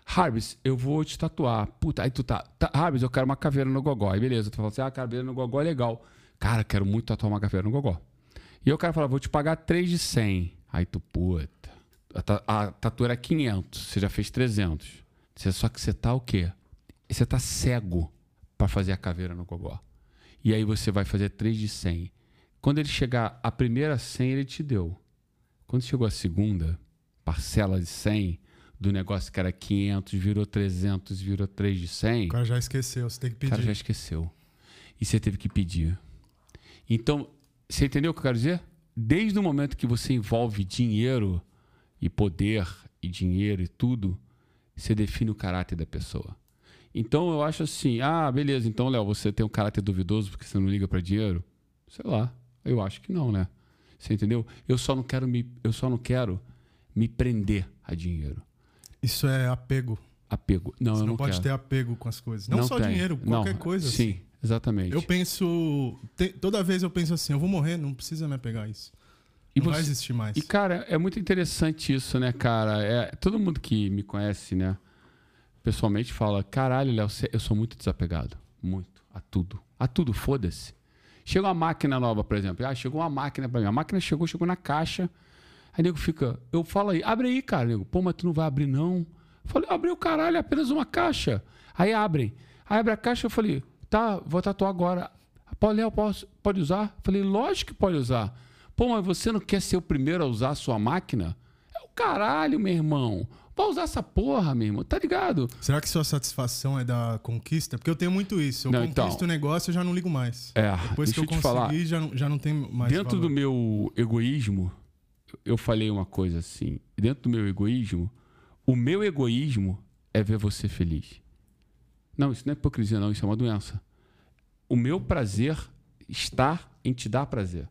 Harbis, eu vou te tatuar. Puta, aí tu tá. tá Harbis, eu quero uma caveira no gogó. Aí beleza, tu fala assim: ah, caveira no gogó é legal. Cara, quero muito tatuar uma caveira no gogó. E o cara fala: vou te pagar 3 de 100. Aí tu, puta. A, a tatu era 500, você já fez 300. Você- Só que você tá o quê? Você tá cego pra fazer a caveira no gogó. E aí você vai fazer 3 de 100. Quando ele chegar a primeira 100, ele te deu. Quando chegou a segunda parcela de 100, do negócio que era 500, virou 300, virou 3 de 100, O cara já esqueceu, você tem que o pedir. cara já esqueceu. e você teve que pedir. Então, você entendeu o que eu quero dizer? Desde o momento que você envolve dinheiro e poder e dinheiro e tudo, você define o caráter da pessoa. Então eu acho assim, ah, beleza, então Léo, você tem um caráter duvidoso porque você não liga para dinheiro? Sei lá, eu acho que não, né? Você entendeu? Eu só não quero me, eu só não quero me prender a dinheiro. Isso é apego. Apego. Não, Você eu não, não pode quero. ter apego com as coisas. Não, Não só tem. dinheiro, qualquer Não, coisa. Sim, assim. exatamente. Eu penso. te- toda vez eu penso assim, eu vou morrer, não precisa me apegar a isso. E não vai você- existir mais. E, cara, é muito interessante isso, né, cara? É, todo mundo que me conhece, né, pessoalmente fala: caralho, Léo, eu sou muito desapegado. Muito. A tudo. A tudo, foda-se. Chega uma máquina nova, por exemplo. Ah, chegou uma máquina pra mim. A máquina chegou, chegou na caixa. Aí nego fica, eu falo aí, abre aí, cara. Nego, pô, mas tu não vai abrir, não. Eu falei, abriu o caralho, é apenas uma caixa. Aí abrem. Aí abre a caixa, eu falei, tá, vou tatuar agora. Pô, Léo, posso- pode usar? Eu falei, lógico que pode usar. Pô, mas você não quer ser o primeiro a usar a sua máquina? É o caralho, meu irmão. Pode usar essa porra, meu irmão. Tá ligado? Será que sua satisfação é da conquista? Porque eu tenho muito isso. Eu Não, conquisto então. o negócio, eu já não ligo mais. É, Depois que eu eu te falar. consegui, já, não, já não tem mais dentro do valor. meu egoísmo, eu falei uma coisa assim. Dentro do meu egoísmo, o meu egoísmo é ver você feliz. Não, isso não é hipocrisia, não. Isso é uma doença. O meu prazer está em te dar prazer.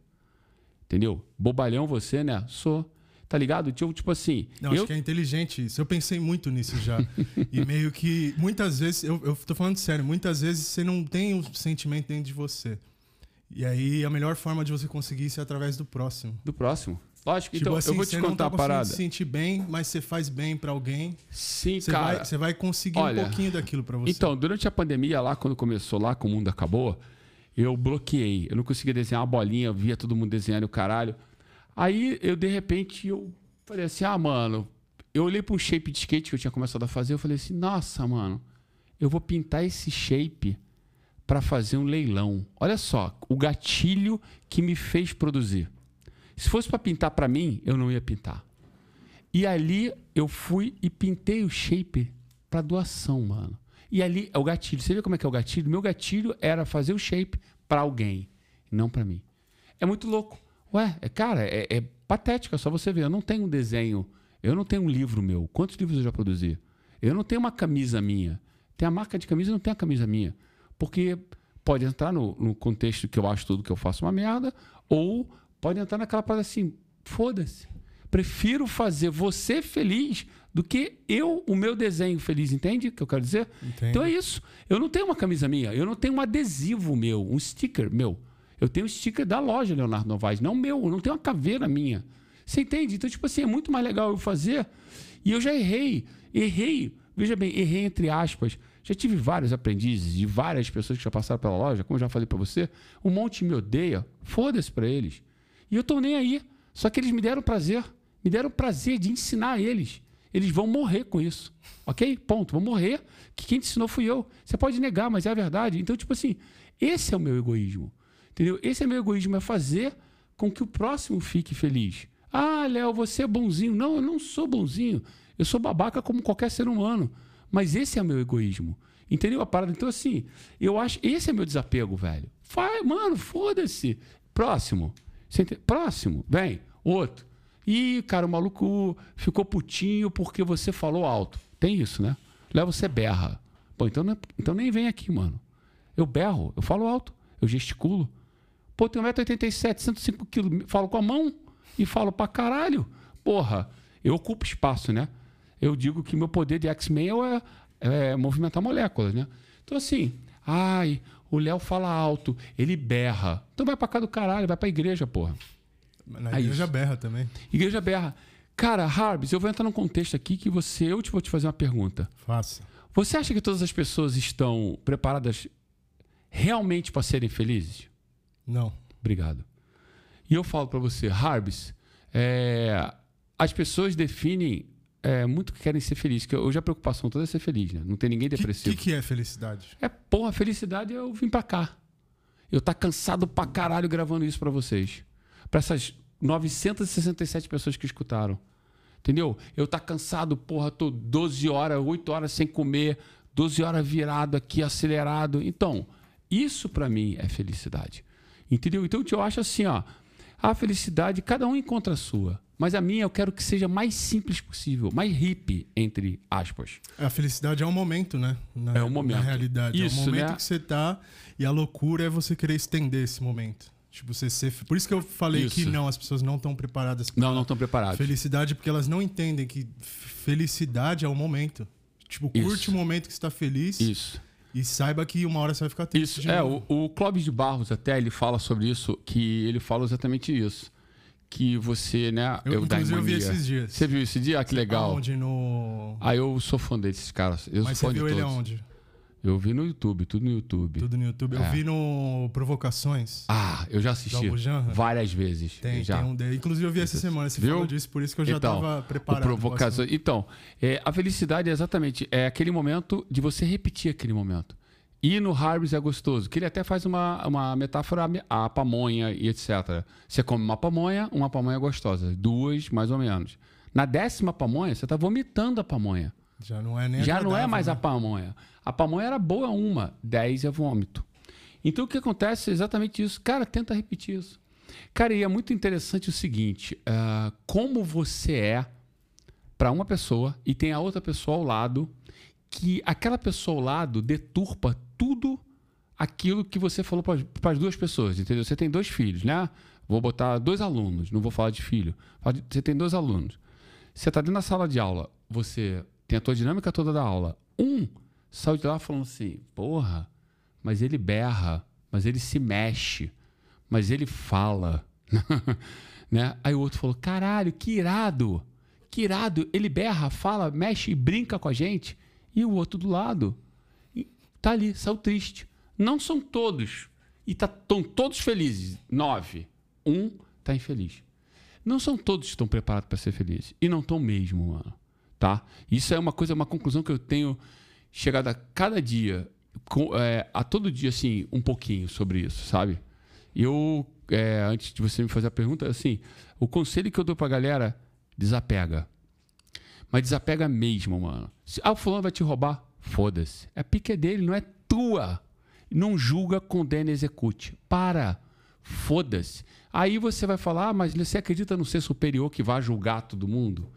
Entendeu? Bobalhão você, né? Sou. Tá ligado? Tipo, tipo assim. Não, eu, acho que é inteligente isso. Eu pensei muito nisso já. e meio que, muitas vezes, eu, eu tô falando sério, muitas vezes você não tem um sentimento dentro de você. E aí a melhor forma de você conseguir isso é através do próximo. Do próximo. Lógico, Tipo então, assim, eu vou você te não contar tá a parada. se sentir bem, mas você faz bem pra alguém. Sim, Você, cara. vai, você vai conseguir olha, um pouquinho daquilo pra você. Então, durante a pandemia, lá quando começou, lá que o mundo acabou, eu bloqueei. Eu não conseguia desenhar uma bolinha, eu via todo mundo desenhando o caralho. Aí eu, de repente, eu falei assim: ah, mano, eu olhei para um shape de skate que eu tinha começado a fazer, eu falei assim, nossa, mano, eu vou pintar esse shape para fazer um leilão. Olha só, o gatilho que me fez produzir. Se fosse para pintar para mim, eu não ia pintar. E ali eu fui e pintei o shape para doação, mano. E ali é o gatilho. Você vê como é que é o gatilho? Meu gatilho era fazer o shape para alguém, não para mim. É muito louco. Ué, é, cara, é, é patético, é só você ver. Eu não tenho um desenho, eu não tenho um livro meu. Quantos livros eu já produzi? Eu não tenho uma camisa minha. Tem a marca de camisa não tem a camisa minha. Porque pode entrar no, no contexto que eu acho tudo que eu faço uma merda, ou pode entrar naquela parada assim, foda-se. Prefiro fazer você feliz do que eu, o meu desenho feliz, entende o que eu quero dizer? Entendo. Então é isso. Eu não tenho uma camisa minha, eu não tenho um adesivo meu, um sticker meu. Eu tenho um sticker da loja Leonardo Novaes, não meu, eu não tenho uma caveira minha. Você entende? Então, tipo assim, é muito mais legal eu fazer. E eu já errei. Errei, veja bem, errei entre aspas. Já tive vários aprendizes e várias pessoas que já passaram pela loja, como eu já falei pra você. Um monte me odeia. Foda-se pra eles. E eu tô nem aí. Só que eles me deram prazer. Me deram prazer de ensinar eles. Eles vão morrer com isso. Ok? Ponto. Vão morrer. Que quem te ensinou fui eu. Você pode negar, mas é a verdade. Então, tipo assim, esse é o meu egoísmo. Entendeu? Esse é meu egoísmo, é fazer com que o próximo fique feliz. Ah, Léo, você é bonzinho. Não, eu não sou bonzinho. Eu sou babaca como qualquer ser humano. Mas esse é o meu egoísmo. Entendeu a parada? Então, assim, eu acho. Esse é meu desapego, velho. Vai, mano, foda-se. Próximo. Próximo. Vem. Outro. Ih, cara, o maluco ficou putinho porque você falou alto. Tem isso, né? Léo, você berra. Pô, então, não é- então nem vem aqui, mano. Eu berro, eu falo alto, eu gesticulo. Pô, tenho 1,87m, 105 quilos. Falo com a mão e falo pra caralho. Porra, eu ocupo espaço, né? Eu digo que meu poder de X-Men é, é movimentar moléculas, né? Então, assim, ai, o Léo fala alto, ele berra. Então vai pra cá do caralho, vai pra igreja, porra. Na igreja isso. berra também. Igreja berra. Cara, Harbs, eu vou entrar num contexto aqui que você, eu te vou te fazer uma pergunta. Faça. Você acha que todas as pessoas estão preparadas realmente para serem felizes? Não. Obrigado. E eu falo para você, Harbs, é, as pessoas definem é, muito que querem ser felizes, que hoje a preocupação toda é ser feliz, né? Não tem ninguém O que, depressivo. que, que é felicidade? É, porra, felicidade é eu vim pra cá. Eu tá cansado pra caralho gravando isso pra vocês. Pra essas 967 pessoas que escutaram. Entendeu? Eu tá cansado, porra, tô 12 horas, 8 horas sem comer, 12 horas virado aqui, acelerado. Então, Isso para mim é felicidade. Entendeu? Então eu acho assim, ó, a felicidade cada um encontra a sua, mas a minha eu quero que seja mais simples possível, mais hippie entre aspas. A felicidade é um momento, né? Na, é um momento. Na realidade, isso, é um momento né? que você tá e a loucura é você querer estender esse momento. Tipo, você ser. Por isso que eu falei Isso. que não, as pessoas não estão preparadas pra Não, não estão preparados. felicidade, porque elas não entendem que felicidade é o momento. Tipo, curte Isso. o momento que você tá feliz Isso. e saiba que uma hora você vai ficar triste. Isso, é, o, o Clóvis de Barros até, ele fala sobre isso, que ele fala exatamente isso. Que você, né, Eu, da inclusive, eu vi esses dias. Você viu esse dia? Ah, que legal. Aonde no. Ah, eu sou fã desses caras. Eu Mas sou você fã viu de ele todos. aonde? Eu vi no YouTube, tudo no YouTube. Tudo no YouTube. Eu É. vi no Provocações. Ah, eu já assisti várias vezes. Tem, já. tem um dele. Inclusive, eu vi essa semana. Você Viu? falou disso, por isso que eu já então, tava o preparado. provocação. pro assunto. Então, é, a felicidade é exatamente é aquele momento de você repetir aquele momento. E no Harvest é gostoso, que ele até faz uma, uma metáfora à pamonha e etc. Você come uma pamonha, uma pamonha gostosa, duas mais ou menos. Na décima pamonha, você está vomitando a pamonha. Já não é nem Já não é agradável, mais né? a pamonha. A pamonha era boa uma, 10 é vômito. Então o que acontece é exatamente isso. Cara, tenta repetir isso. Cara, e é muito interessante o seguinte: ah, como você é para uma pessoa e tem a outra pessoa ao lado, que aquela pessoa ao lado deturpa tudo aquilo que você falou para as duas pessoas, entendeu? Você tem dois filhos, né? Vou botar dois alunos, não vou falar de filho. Você tem dois alunos. Você está dentro da sala de aula, você tem a tua dinâmica toda da aula. Um saiu de lá falando assim, porra, mas ele berra, mas ele se mexe, mas ele fala. né? Aí o outro falou, caralho, que irado, que irado, ele berra, fala, mexe e brinca com a gente. E o outro do lado tá ali, saiu triste. Não são todos. E estão todos felizes. Nove. Um tá infeliz. Não são todos que estão preparados para ser felizes. E não estão mesmo, mano. Tá? Isso é uma coisa, uma conclusão que eu tenho chegado a cada dia, com- é, a todo dia, assim, um pouquinho sobre isso, sabe? Eu, é, antes de você me fazer a pergunta, assim, o conselho que eu dou pra galera, desapega. Mas desapega mesmo, mano. Se, ah, o fulano vai te roubar? Foda-se. A pique é dele, não é tua. Não julga, condena e execute. Para. Foda-se. Aí você vai falar, ah, mas você acredita no ser superior que vai julgar todo mundo?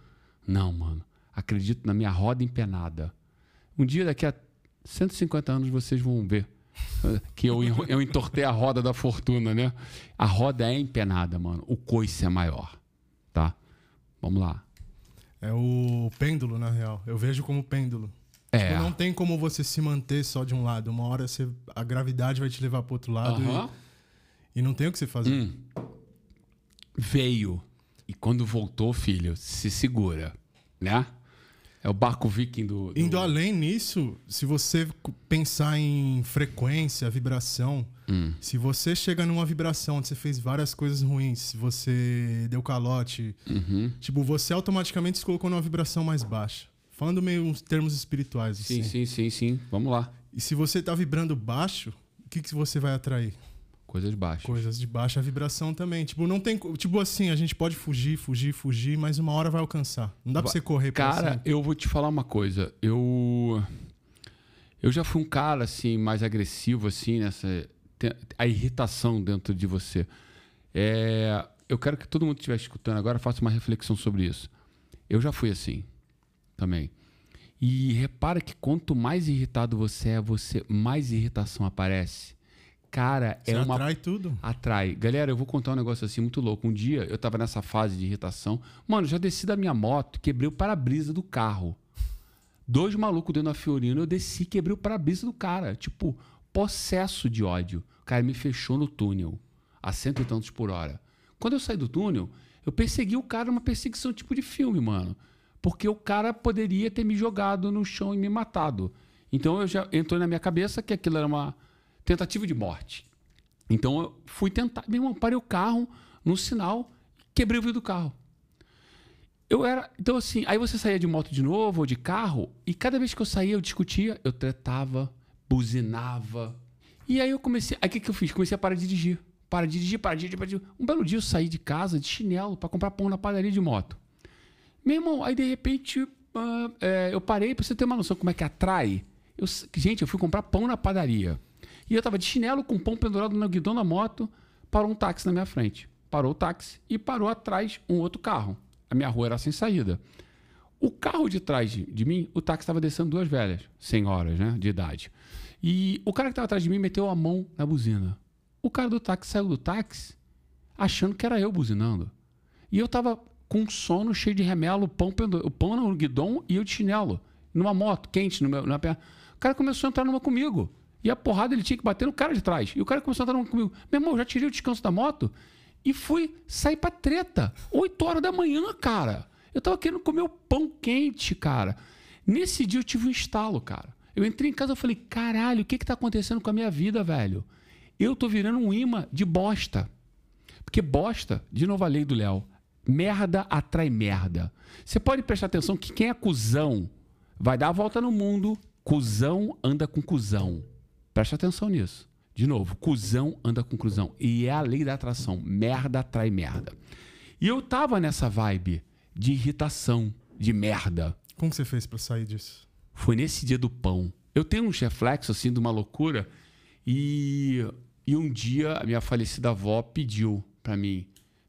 Não, mano. Acredito na minha roda empenada. Um dia, daqui a 150 anos, vocês vão ver que eu, eu entortei a roda da fortuna, né? A roda é empenada, mano. O coice é maior. Tá? Vamos lá. É o pêndulo, na real. Eu vejo como pêndulo. É. Tipo, não tem como você se manter só de um lado. Uma hora você, a gravidade vai te levar pro outro lado Aham. e, e não tem o que você fazer. Hum. Veio. E quando voltou, filho, se segura. Né? É o barco viking do. do- Indo além nisso, se você pensar em frequência, vibração, Hum. se você chega numa vibração onde você fez várias coisas ruins, se você deu calote, Uhum. tipo, você automaticamente se colocou numa vibração mais baixa. Falando meio uns termos espirituais, Sim, assim. sim, sim, sim. Vamos lá. E se você tá vibrando baixo, o que, que você vai atrair? Coisas baixas. Coisas de baixa vibração também. Tipo, não tem. Tipo assim, a gente pode fugir, fugir, fugir, mas uma hora vai alcançar. Não dá pra você correr pra Cara, sempre. eu vou te falar uma coisa. Eu. Eu já fui um cara, assim, mais agressivo, assim, nessa. A irritação dentro de você. É, Eu quero que todo mundo que estiver escutando agora faça uma reflexão sobre isso. Eu já fui assim também. E repara que quanto mais irritado você é, você mais irritação aparece. Cara, Você é uma atrai tudo. atrai. Galera, eu vou contar um negócio assim muito louco. Um dia eu tava nessa fase de irritação. Mano, já desci da minha moto, quebrei o para-brisa do carro. Dois malucos dentro da Fiorino, eu desci, quebrei o para-brisa do cara. Tipo, possesso de ódio. O cara me fechou no túnel, a cento e tantos por hora. Quando eu saí do túnel, eu persegui o cara numa perseguição tipo de filme, mano. Porque o cara poderia ter me jogado no chão e me matado. Então eu já entrou na minha cabeça que aquilo era uma tentativa de morte. Então eu fui tentar, meu irmão, parei o carro no sinal, quebrei o vidro do carro. Eu era, então assim, aí você saía de moto de novo ou de carro, e cada vez que eu saía eu discutia, eu tretava, buzinava. E aí eu comecei, aí o que, que eu fiz? Comecei a parar de dirigir. Para de dirigir, para de dirigir, para de dirigir. Um belo dia eu saí de casa de chinelo para comprar pão na padaria de moto. Meu irmão, aí de repente ah, é, eu parei pra você ter uma noção como é que atrai. Eu, gente, eu fui comprar pão na padaria. E eu tava de chinelo com pão pendurado no guidão da moto, parou um táxi na minha frente. Parou o táxi e parou atrás um outro carro. A minha rua era sem saída. O carro de trás de, de mim, o táxi estava descendo duas velhas, senhoras, né, de idade. E o cara que estava atrás de mim meteu a mão na buzina. O cara do táxi saiu do táxi achando que era eu buzinando. E eu tava com sono, cheio de remelo, pão, o pão no guidão e eu de chinelo, numa moto, quente, no meu, na perna. O cara começou a entrar numa comigo. E a porrada ele tinha que bater no cara de trás. E o cara começou a numa comigo. Meu irmão, já tirei o descanso da moto e fui sair pra treta. 8 horas da manhã, cara. Eu tava querendo comer o pão quente, cara. Nesse dia eu tive um estalo, cara. Eu entrei em casa e falei, caralho, o que que tá acontecendo com a minha vida, velho? Eu tô virando um imã de bosta. Porque bosta, de novo a lei do Léo, merda atrai merda. Você pode prestar atenção que quem é cuzão vai dar a volta no mundo, cuzão anda com cuzão. Presta atenção nisso. De novo, cuzão anda com cuzão. E é a lei da atração. Merda atrai merda. E eu tava nessa vibe de irritação, de merda. Como você fez para sair disso? Foi nesse dia do pão. Eu tenho uns reflexos assim de uma loucura e, e um dia a minha falecida avó pediu para mim: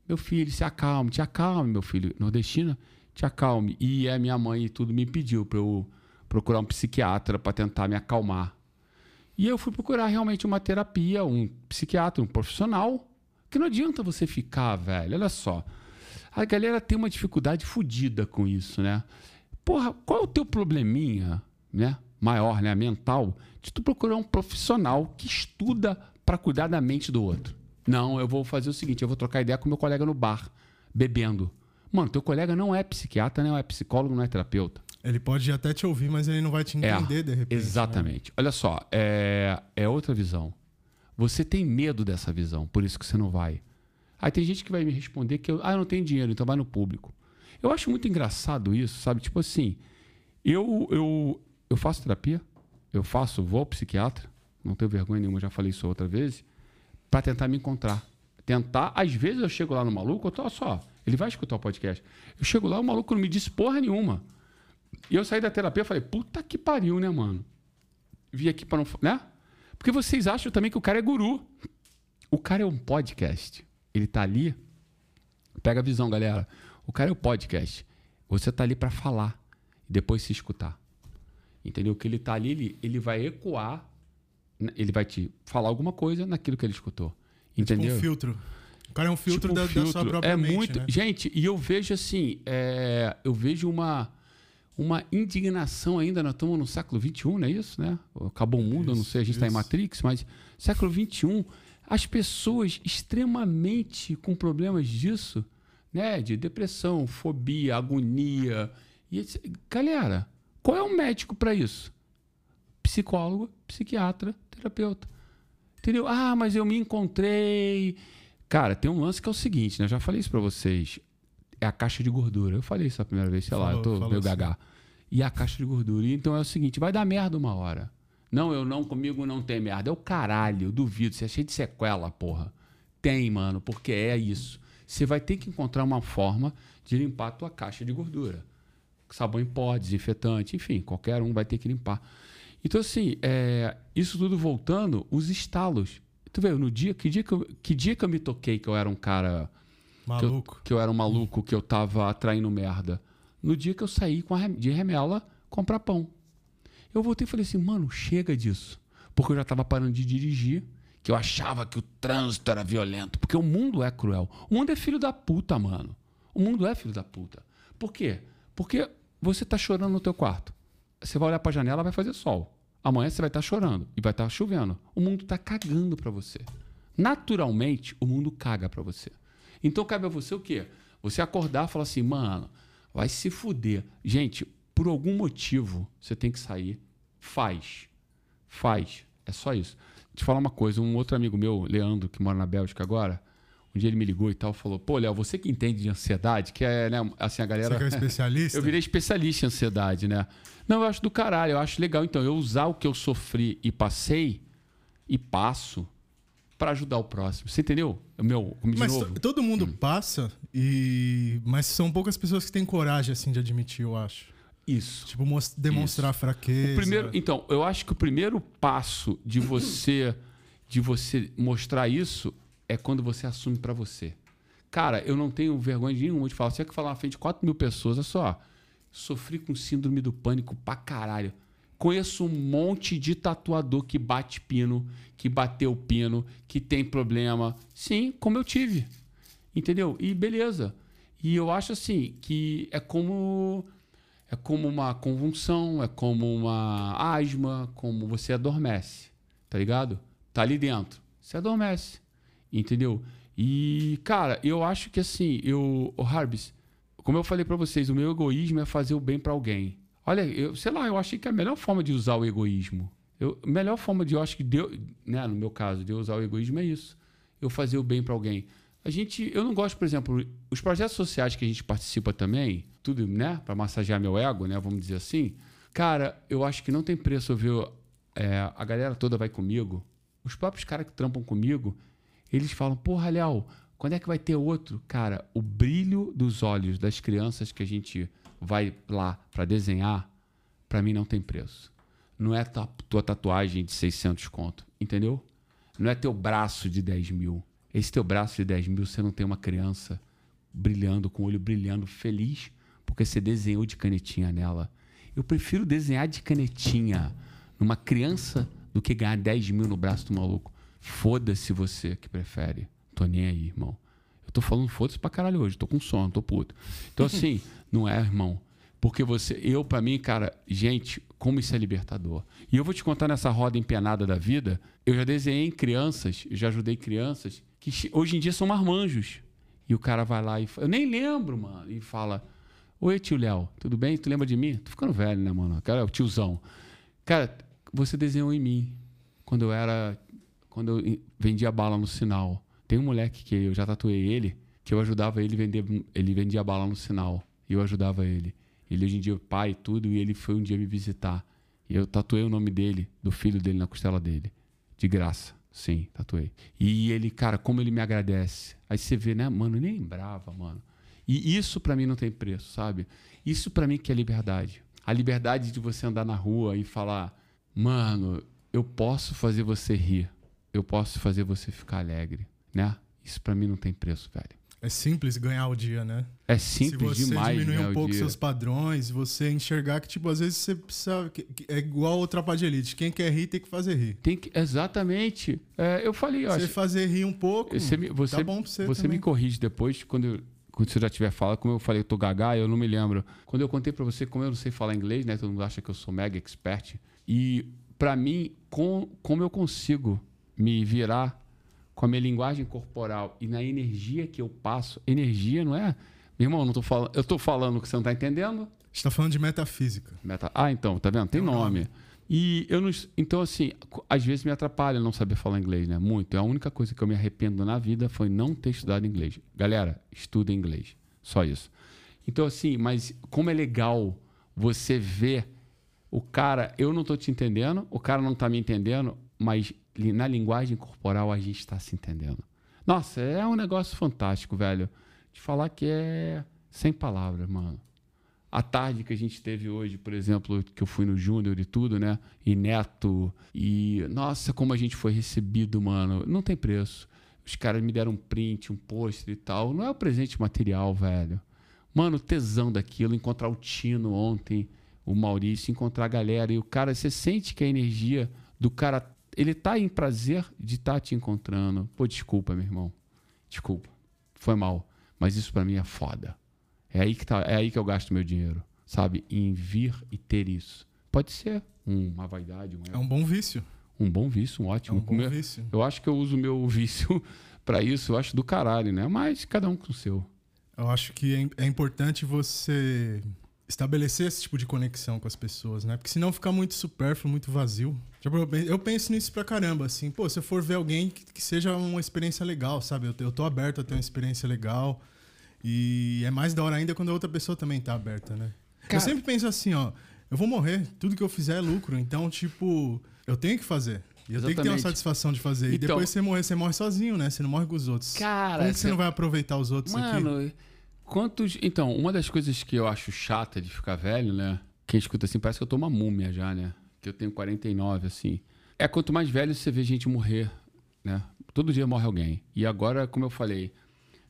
Meu filho, se acalme, te acalme, meu filho, nordestina, te acalme. E a minha mãe e tudo me pediu para eu procurar um psiquiatra para tentar me acalmar. E eu fui procurar realmente uma terapia, um psiquiatra, um profissional, que não adianta você ficar, velho. Olha só. A galera tem uma dificuldade fodida com isso, né? Porra, qual é o teu probleminha, né? Maior, né? Mental, de tu procurar um profissional que estuda para cuidar da mente do outro. Não, eu vou fazer o seguinte: eu vou trocar ideia com meu colega no bar, bebendo. Mano, teu colega não é psiquiatra, não é psicólogo, não é terapeuta. Ele pode até te ouvir, mas ele não vai te é, entender é, de repente. Exatamente. Né? Olha só, é, é outra visão. Você tem medo dessa visão, por isso que você não vai. Aí tem gente que vai me responder que eu, ah, eu não tenho dinheiro, então vai no público. Eu acho muito engraçado isso, sabe? Tipo assim, eu, eu, eu faço terapia, eu faço, vou ao psiquiatra, não tenho vergonha nenhuma, já falei isso outra vez, para tentar me encontrar. Tentar, às vezes eu chego lá no maluco, eu tô só, ele vai escutar o podcast. Eu chego lá, o maluco não me disse porra nenhuma. E eu saí da terapia e falei, puta que pariu, né, mano? Vi aqui para não. Né? Porque vocês acham também que o cara é guru. O cara é um podcast. Ele tá ali. Pega a visão, galera. O cara é o podcast. Você tá ali para falar e depois se escutar. Entendeu? Que ele tá ali, ele, ele vai ecoar, né? ele vai te falar alguma coisa naquilo que ele escutou. Entendeu? É tipo um filtro. O cara é um filtro, tipo um da, filtro. da, sua própria é mente, muito, né? gente. E eu vejo assim, é, eu vejo uma uma indignação ainda. Nós estamos no século XXI, não é isso, né? Acabou o mundo, isso, eu não sei, a gente está em Matrix, mas século XXI, as pessoas extremamente com problemas disso, né? De depressão, fobia, agonia. E, galera, qual é o médico para isso? Psicólogo, psiquiatra, terapeuta. Entendeu? Ah, mas eu me encontrei. Cara, tem um lance que é o seguinte, né? Eu já falei isso para vocês. É a caixa de gordura. Eu falei isso a primeira vez, sei falou, lá, eu tô meio assim. gaga. E a caixa de gordura. Então é o seguinte, vai dar merda uma hora. Não, eu não, comigo não tem merda. É o caralho, eu duvido. Você é cheio de sequela, porra. Tem, mano, porque é isso. Você vai ter que encontrar uma forma de limpar a tua caixa de gordura. Sabão em pó, desinfetante, enfim, qualquer um vai ter que limpar. Então, assim, é, isso tudo voltando, os estalos. Tu vê, no dia, que dia que, eu, que dia que eu me toquei que eu era um cara. Maluco. Que eu, que eu era um maluco, que eu tava atraindo merda? No dia que eu saí com a, de remela comprar pão. Eu voltei e falei assim, mano, chega disso. Porque eu já tava parando de dirigir, que eu achava que o trânsito era violento. Porque o mundo é cruel. O mundo é filho da puta, mano. O mundo é filho da puta. Por quê? Porque você tá chorando no teu quarto. Você vai olhar pra janela, vai fazer sol. Amanhã você vai estar tá chorando e vai estar tá chovendo. O mundo tá cagando para você. Naturalmente, o mundo caga para você. Então cabe a você o quê? Você acordar e falar assim, mano, vai se fuder. Gente, por algum motivo, você tem que sair. Faz. Faz. É só isso. Te falar uma coisa, um outro amigo meu, Leandro, que mora na Bélgica agora, um dia ele me ligou e tal, falou: Pô, Léo, você que entende de ansiedade, que é, né, assim, a galera. Você que é especialista? eu virei especialista em ansiedade, né? Não, eu acho do caralho, eu acho legal. Então, eu usar o que eu sofri e passei e passo para ajudar o próximo. Você entendeu? Meu, como de mas novo. todo mundo hum. passa e mas são poucas pessoas que têm coragem assim de admitir, eu acho. Isso. Tipo demonstrar Isso. fraqueza. O primeiro, então, eu acho que o primeiro passo de você de você mostrar isso é quando você assume para você. Cara, eu não tenho vergonha de nenhuma de falar. Você quer falar na frente de 4 mil pessoas, olha só. Sofri com síndrome do pânico pra caralho. Conheço um monte de tatuador que bate pino, que bateu pino, que tem problema. Sim, como eu tive. Entendeu? E beleza. E eu acho assim que é como é como uma convulsão, é como uma asma, como você adormece, tá ligado? Tá ali dentro, você adormece, entendeu? E cara, eu acho que assim, eu, o Harbis, como eu falei para vocês, o meu egoísmo é fazer o bem para alguém. Olha, eu sei lá, eu achei que a melhor forma de usar o egoísmo, eu, melhor forma de eu acho que deu, né, no meu caso, de eu usar o egoísmo é isso, eu fazer o bem para alguém. A gente, eu não gosto, por exemplo, os projetos sociais que a gente participa também, tudo, né, para massagear meu ego, né, vamos dizer assim. Cara, eu acho que não tem preço ver é, a galera toda vai comigo. Os próprios caras que trampam comigo, eles falam: "Porra, Léo, quando é que vai ter outro?" Cara, o brilho dos olhos das crianças que a gente vai lá para desenhar, para mim não tem preço. Não é tua tatuagem de 600 conto, entendeu? Não é teu braço de 10 mil esse teu braço de 10 mil, você não tem uma criança brilhando, com o olho brilhando, feliz, porque você desenhou de canetinha nela. Eu prefiro desenhar de canetinha numa criança do que ganhar 10 mil no braço do maluco. Foda-se você que prefere. Tô nem aí, irmão. Eu tô falando foda-se pra caralho hoje. Tô com sono, tô puto. Então, assim, não é, irmão. Porque você, eu, para mim, cara, gente, como isso é libertador. E eu vou te contar nessa roda empenada da vida. Eu já desenhei crianças, eu já ajudei crianças que hoje em dia são marmanjos. E o cara vai lá e eu nem lembro, mano, e fala: Oi, tio Léo, tudo bem? Tu lembra de mim? Tô ficando velho, né, mano? Cara, é o tiozão. Cara, você desenhou em mim quando eu era. Quando eu vendia bala no sinal. Tem um moleque que eu já tatuei ele, que eu ajudava ele vender. Ele vendia bala no sinal. E eu ajudava ele. Ele hoje em dia é pai e tudo, e ele foi um dia me visitar. E eu tatuei o nome dele, do filho dele, na costela dele. De graça. Sim, tatuei. E ele, cara, como ele me agradece. Aí você vê, né, mano, nem lembrava, mano. E isso para mim não tem preço, sabe? Isso para mim que é liberdade. A liberdade de você andar na rua e falar, mano, eu posso fazer você rir. Eu posso fazer você ficar alegre, né? Isso para mim não tem preço, velho. É simples ganhar o dia, né? É simples Se você demais diminuir um pouco seus padrões, você enxergar que, tipo, às vezes você precisa. É igual o Tropa de Elite. Quem quer rir tem que fazer rir. Tem que, exatamente. É, eu falei, ó. Você fazer rir um pouco, você, me- você, tá bom pra você Você também. me corrige depois, quando, eu- quando você já tiver fala, como eu falei, eu tô gaga, eu não me lembro. Quando eu contei pra você, como eu não sei falar inglês, né? Todo mundo acha que eu sou mega expert. E pra mim, com, como eu consigo me virar com a minha linguagem corporal e na energia que eu passo, energia não é. Meu irmão, não tô falando, eu tô falando que você não tá entendendo. A gente tá falando de metafísica. Meta... Ah, então, tá vendo? Tem Tem um nome. nome. E eu não. Então, assim, às vezes me atrapalha não saber falar inglês, né? Muito. A única coisa que eu me arrependo na vida foi não ter estudado inglês. Galera, estuda inglês. Só isso. Então, assim, mas como é legal você ver o cara, eu não tô te entendendo, o cara não tá me entendendo, mas na linguagem corporal a gente tá se entendendo. Nossa, é um negócio fantástico, velho. De falar que é sem palavras, mano a tarde que a gente teve hoje, por exemplo, que eu fui no Júnior e tudo, né? E Neto. E, nossa, como a gente foi recebido, mano. Não tem preço. Os caras me deram um print, um pôster e tal. Não é o presente material, velho. Mano, tesão daquilo, encontrar o Tino ontem, o Maurício, encontrar a galera. E o cara, você sente que a energia do cara. Ele tá em prazer de estar tá te encontrando. Pô, desculpa, meu irmão. Desculpa. Foi mal. Mas isso pra mim é foda. É aí que, tá, é aí que eu gasto meu dinheiro, sabe? Em vir e ter isso. Pode ser uma vaidade, um, É um bom vício. um bom vício, um É ótimo. um bom Meu- vício. eu acho que eu uso meu vício pra isso, eu acho do caralho, né? Mas cada um com o seu. Eu acho que é, é importante você estabelecer esse tipo de conexão com as pessoas, né? Porque senão fica muito supérfluo, muito vazio. Tipo, eu pen- Eu penso nisso pra caramba, assim. Pô, se eu for ver alguém que, que seja uma experiência legal, sabe? Eu, eu tô aberto a ter uma experiência legal. E é mais da hora ainda quando a outra pessoa também tá aberta, né? Cara- Eu sempre penso assim, ó. Eu vou morrer, tudo que eu fizer é lucro. Então, tipo, eu tenho que fazer. E eu tenho que ter uma Exatamente. satisfação de fazer. E Então- depois você morrer, você morre sozinho, né? Você não morre com os outros. Cara, Como que você cê- não vai aproveitar os outros aqui? Mano, quantos. Então, uma das coisas que eu acho chata de ficar velho, né? Quem escuta assim parece que eu tô uma múmia já, né? Que eu tenho 49, assim. É quanto mais velho você vê gente morrer né? Todo dia morre alguém. E agora, como eu falei,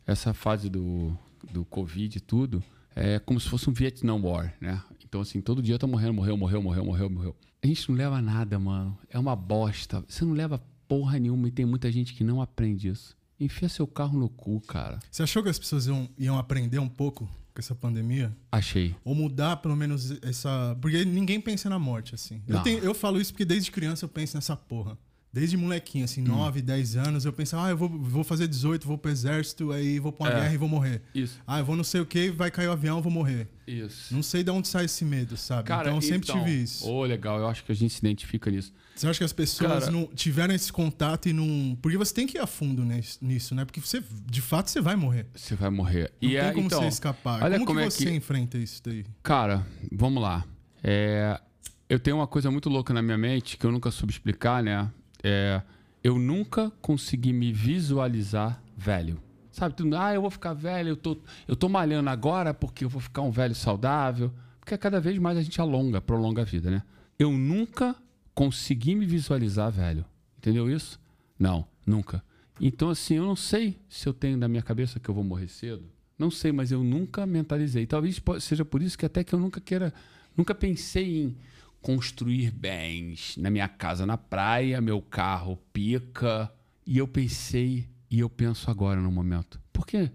essa fase do, do Covid e tudo é como se fosse um Vietnam War, né? Então, assim, todo dia tá morrendo, morreu, morreu, morreu, morreu, morreu. A gente não leva nada, mano. É uma bosta. Você não leva porra nenhuma e tem muita gente que não aprende isso. Enfia seu carro no cu, cara. Você achou que as pessoas iam, iam aprender um pouco com essa pandemia? Achei. Ou mudar, pelo menos, essa. Porque ninguém pensa na morte, assim. Eu, tenho- eu falo isso porque desde criança eu penso nessa porra. Desde molequinho, Hum. assim, 9, 10 anos, eu pensava, ah, eu vou, vou fazer 18, vou pro exército, aí vou pra uma É. guerra e vou morrer. Isso. Ah, eu vou não sei o que, vai cair o avião, eu vou morrer. Isso. Não sei de onde sai esse medo, sabe? Cara, então eu sempre tive isso. Ô, legal. Eu acho que a gente se identifica nisso. Você acha que as pessoas Cara- não tiveram esse contato e não. Porque você tem que ir a fundo nis- nisso, né? Porque você, de fato, você vai morrer. Você vai morrer. Não e tem é, como então, você escapar. olha como, como que é você que- enfrenta isso daí? Cara, vamos lá. É, eu tenho uma coisa muito louca na minha mente que eu nunca soube explicar, né? É, eu nunca consegui me visualizar velho. Sabe, tu, ah, eu vou ficar velho, eu tô, eu tô malhando agora porque eu vou ficar um velho saudável. Porque cada vez mais a gente alonga, prolonga a vida, né? Eu nunca consegui me visualizar velho. Entendeu isso? Não, nunca. Então, assim, eu não sei se eu tenho na minha cabeça que eu vou morrer cedo. Não sei, mas eu nunca mentalizei. Talvez seja por isso que até que eu nunca queira, nunca pensei em construir bens na minha casa na praia, meu carro pica. E eu pensei, e eu penso agora no momento. Porque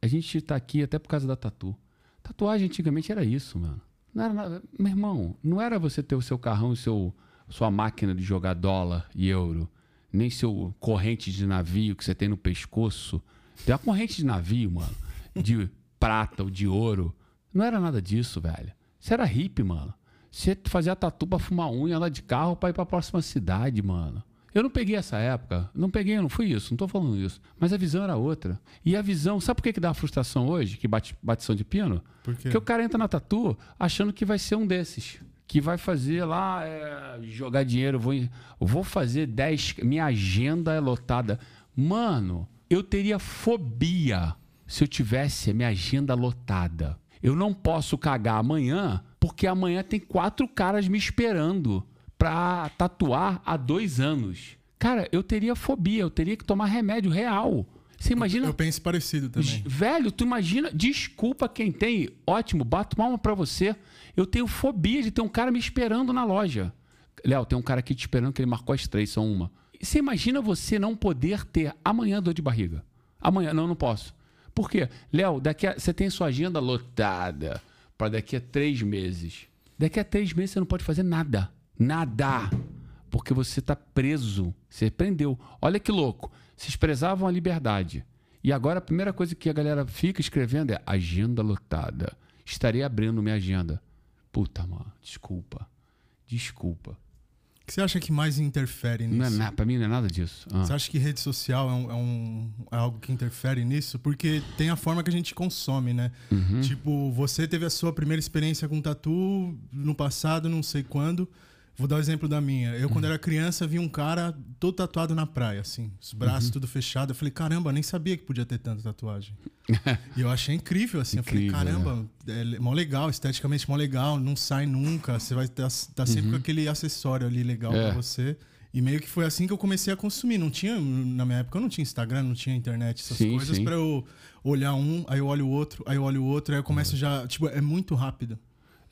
a gente tá aqui até por causa da tatu. Tatuagem antigamente era isso, mano. Não era nada. Meu irmão, não era você ter o seu carrão, o seu, sua máquina de jogar dólar e euro, nem seu corrente de navio que você tem no pescoço. Tem uma corrente de navio, mano, de prata ou de ouro. Não era nada disso, velho. Você era hippie, mano. Você fazia tatu pra fumar unha, andar de carro pra ir pra próxima cidade, mano. Eu não peguei essa época. Não peguei, não fui isso, não tô falando isso. Mas a visão era outra. E a visão, sabe por que, que dá frustração hoje? Que bate batição de pino? Por quê? Porque o cara entra na tatu achando que vai ser um desses. Que vai fazer lá, é, jogar dinheiro. Vou, vou fazer 10. Minha agenda é lotada. Mano, eu teria fobia se eu tivesse a minha agenda lotada. Eu não posso cagar amanhã, porque amanhã tem quatro caras me esperando pra tatuar há dois anos. Cara, eu teria fobia, eu teria que tomar remédio real. Você imagina. Eu penso parecido também. Velho, tu imagina. Desculpa quem tem. Ótimo, bato palma pra você. Eu tenho fobia de ter um cara me esperando na loja. Léo, tem um cara aqui te esperando que ele marcou as três, são uma. Você imagina você não poder ter amanhã dor de barriga? Amanhã, não, não posso. Por quê? Léo, daqui a, você tem sua agenda lotada para daqui a três meses. Daqui a três meses você não pode fazer nada. Nada. Porque você está preso. Você prendeu. Olha que louco. Vocês prezavam a liberdade. E agora a primeira coisa que a galera fica escrevendo é agenda lotada. Estarei abrindo minha agenda. Puta, mano, desculpa. Desculpa. O que você acha que mais interfere Não é nisso? na, pra mim não é nada disso. Ah. Você acha que rede social é, um- é um- é algo que interfere nisso? Porque tem a forma que a gente consome, né? Uhum. Tipo, você teve a sua primeira experiência com tatu no passado, não sei quando. Vou dar o exemplo da minha. Eu, Uhum. quando era criança, vi um cara todo tatuado na praia, assim, os braços Uhum. tudo fechado. Eu falei, caramba, nem sabia que podia ter tanta tatuagem. e eu achei incrível, assim. Incrível, eu falei, caramba, é mó legal, esteticamente mó legal, não sai nunca. Você vai estar tá sempre com aquele acessório ali legal Uhum. É. pra você. E meio que foi assim que eu comecei a consumir. Não tinha, na minha época, eu não tinha Instagram, não tinha internet, essas Sim, coisas pra eu olhar um, aí eu olho o outro, aí eu olho o outro, aí eu começo já. Tipo, é muito rápido.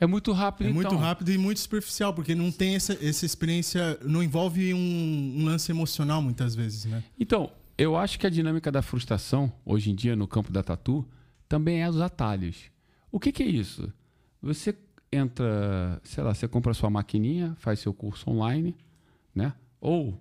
É muito rápido, É então. muito rápido e muito superficial, porque não tem essa, essa experiência, não envolve um, um lance emocional muitas vezes, né? Então, eu acho que a dinâmica da frustração, hoje em dia, no campo da tatu, também é os atalhos. O que, que é isso? Você entra, sei lá, você compra sua maquininha, faz seu curso online, né? Ou,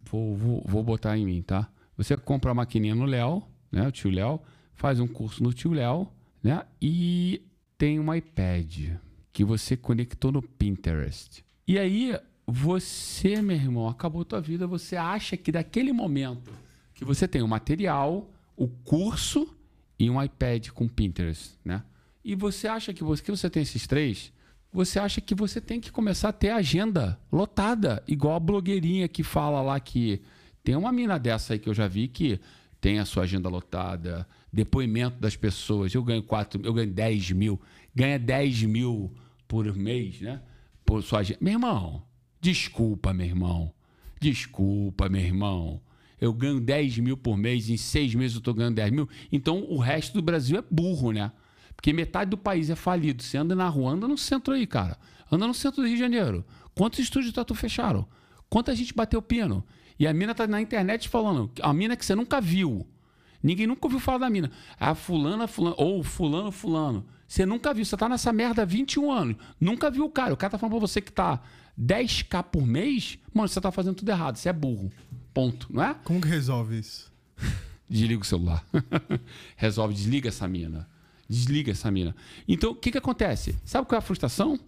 vou, vou, vou botar em mim, tá? Você compra a maquininha no Léo, né? O tio Léo, faz um curso no tio Léo, né? E tem um iPad que você conectou no Pinterest. E aí, você, meu irmão, acabou tua vida, você acha que daquele momento que você tem o material, o curso e um iPad com Pinterest, né? E você acha que você, que você tem esses três, você acha que você tem que começar a ter agenda lotada, igual a blogueirinha que fala lá que tem uma mina dessa aí que eu já vi que tem a sua agenda lotada, depoimento das pessoas. Eu ganho quatro, eu ganho 10 mil, ganha 10 mil por mês, né? Por sua agenda. Meu irmão, desculpa, meu irmão. Desculpa, meu irmão. eu ganho 10 mil por mês, em seis meses eu estou ganhando 10 mil. Então o resto do Brasil é burro, né? Porque metade do país é falido. Você anda na rua, anda no centro aí, cara. Anda no centro do Rio de Janeiro. Quantos estúdios tatu fecharam? Quanta gente bateu pino? E a mina tá na internet falando, a mina que você nunca viu. Ninguém nunca ouviu falar da mina. A fulana, fulano, ou fulano, fulano. Você nunca viu. Você tá nessa merda há 21 anos. Nunca viu o cara. O cara tá falando pra você que tá 10k por mês. Mano, você tá fazendo tudo errado. Você é burro. Ponto, não é? Como que resolve isso? Desliga o celular. resolve, desliga essa mina. Desliga essa mina. Então, o que, que acontece? Sabe qual é a frustração?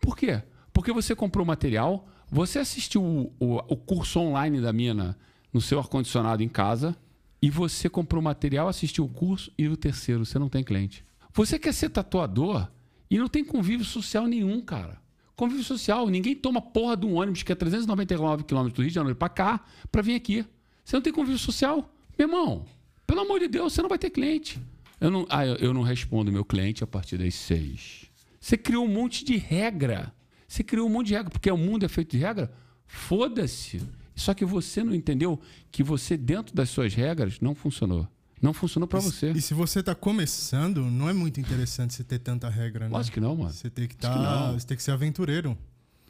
Por quê? Porque você comprou material, você assistiu o, o, o curso online da mina no seu ar-condicionado em casa, e você comprou material, assistiu o curso, e o terceiro, você não tem cliente. Você quer ser tatuador e não tem convívio social nenhum, cara. Convívio social, ninguém toma porra de um ônibus que é 399 quilômetros do Rio de Janeiro para cá para vir aqui. Você não tem convívio social? Meu irmão, pelo amor de Deus, você não vai ter cliente. Eu não, ah, eu não respondo meu cliente a partir das seis. Você criou um monte de regra. Você criou um monte de regra, porque o mundo é feito de regra. Foda-se. Só que você não entendeu que você, dentro das suas regras, não funcionou. Não funcionou para você. E se você tá começando, não é muito interessante você ter tanta regra, né? Lógico que não, mano. Você tem que, tá, você tem que ser aventureiro.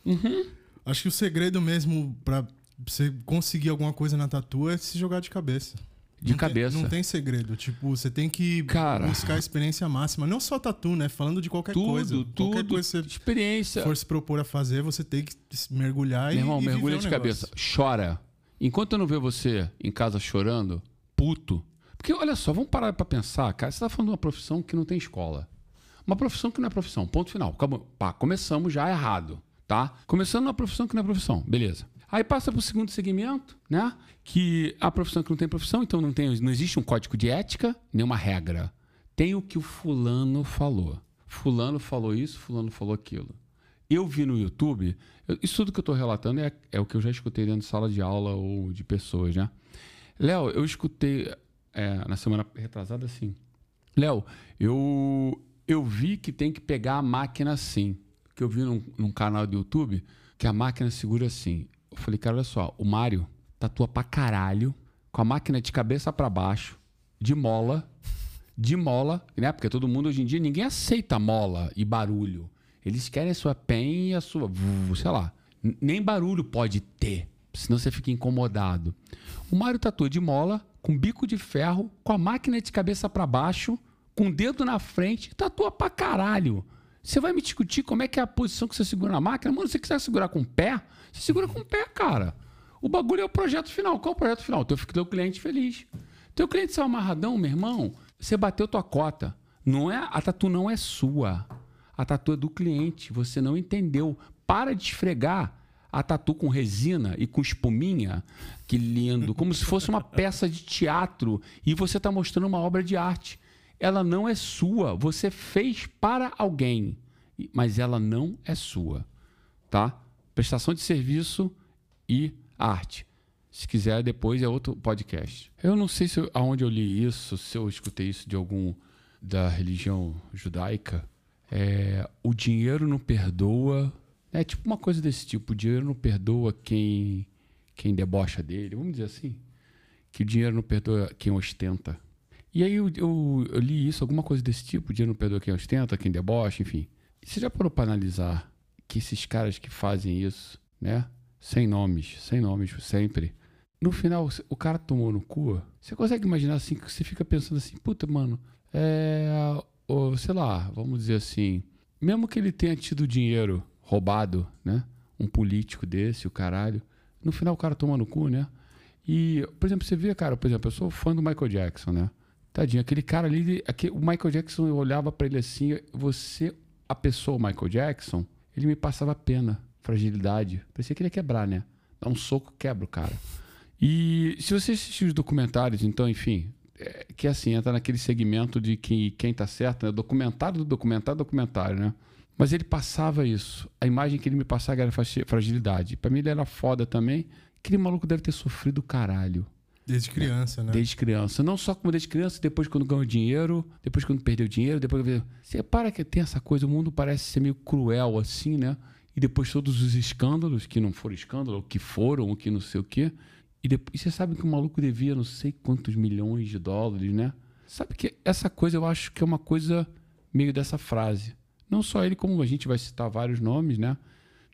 Uhum. Acho que o segredo mesmo para você conseguir alguma coisa na tatu é se jogar de cabeça. De não cabeça. Tem, não tem segredo. Tipo, você tem que Cara, buscar a experiência máxima. Não só tatu, né? Falando de qualquer tudo, coisa. Tudo, qualquer coisa que você experiência. for se propor a fazer, você tem que mergulhar Meu e irmão, mergulha de cabeça. Chora. Enquanto eu não ver você em casa chorando, puto. Porque olha só, vamos parar pra pensar, cara. Você tá falando de uma profissão que não tem escola. Uma profissão que não é profissão. Ponto final. Acabou. Pá, começamos já errado, tá? Começando uma profissão que não é profissão. Beleza. Aí passa para o segundo segmento, né? Que a profissão que não tem profissão, então não, tem, não existe um código de ética, nenhuma regra. Tem o que o fulano falou. Fulano falou isso, fulano falou aquilo. Eu vi no YouTube, isso tudo que eu estou relatando é, é o que eu já escutei dentro de sala de aula ou de pessoas, né? Léo, eu escutei é, na semana retrasada assim. Léo, eu, eu vi que tem que pegar a máquina assim. Que eu vi num, num canal do YouTube que a máquina segura assim. Eu falei, cara, olha só, o Mário tatua pra caralho, com a máquina de cabeça pra baixo, de mola, de mola, né? Porque todo mundo hoje em dia, ninguém aceita mola e barulho. Eles querem a sua pen e a sua, sei lá. Nem barulho pode ter, senão você fica incomodado. O Mário tatua de mola, com bico de ferro, com a máquina de cabeça pra baixo, com o dedo na frente, tatua pra caralho. Você vai me discutir como é que é a posição que você segura na máquina? Mano, se você quiser segurar com o pé, você segura com o pé, cara. O bagulho é o projeto final. Qual é o projeto final? Teu, teu cliente feliz. Teu cliente saiu amarradão, meu irmão, você bateu tua cota. Não é, a tatu não é sua. A tatu é do cliente. Você não entendeu. Para de esfregar a tatu com resina e com espuminha. Que lindo. Como se fosse uma peça de teatro. E você está mostrando uma obra de arte. Ela não é sua. Você fez para alguém. Mas ela não é sua. Tá? Prestação de serviço e arte. Se quiser, depois é outro podcast. Eu não sei se eu- aonde eu li isso, se eu escutei isso de algum da religião judaica. É, o dinheiro não perdoa. É tipo uma coisa desse tipo. O dinheiro não perdoa quem, quem debocha dele. Vamos dizer assim. Que o dinheiro não perdoa quem ostenta. E aí eu, eu, eu li isso, alguma coisa desse tipo. O dinheiro não perdoa quem ostenta, quem debocha, enfim. E você já parou para analisar que esses caras que fazem isso, né? Sem nomes, sem nomes, sempre. No final, o cara tomou no cu. Você consegue imaginar assim que você fica pensando assim, puta, mano, é. Ou, sei lá, vamos dizer assim. Mesmo que ele tenha tido dinheiro roubado, né? Um político desse, o caralho. No final o cara toma no cu, né? E, por exemplo, você vê, cara, por exemplo, eu sou fã do Michael Jackson, né? Tadinho, aquele cara ali, ele- aque- o Michael Jackson, eu olhava pra ele assim, você, a pessoa, o Michael Jackson, ele me passava pena, fragilidade. Parecia que ele ia quebrar, né? Dá um soco, quebra o cara. E se você assistir os documentários, então, enfim, é, que assim, entra naquele segmento de que quem tá certo, né? Documentário do documentário, documentário, né? Mas ele passava isso. A imagem que ele me passava era fragi- fragilidade. Pra mim ele era foda também. Aquele maluco deve ter sofrido caralho. Desde criança, né? Desde criança. Não só como desde criança, depois quando ganhou dinheiro, depois quando perdeu dinheiro, depois. Você para que tem essa coisa, o mundo parece ser meio cruel assim, né? E depois todos os escândalos, que não foram escândalos, ou que foram, ou que não sei o quê. E, depois, e você sabe que o maluco devia não sei quantos milhões de dólares, né? Sabe que essa coisa eu acho que é uma coisa meio dessa frase. Não só ele, como a gente vai citar vários nomes, né?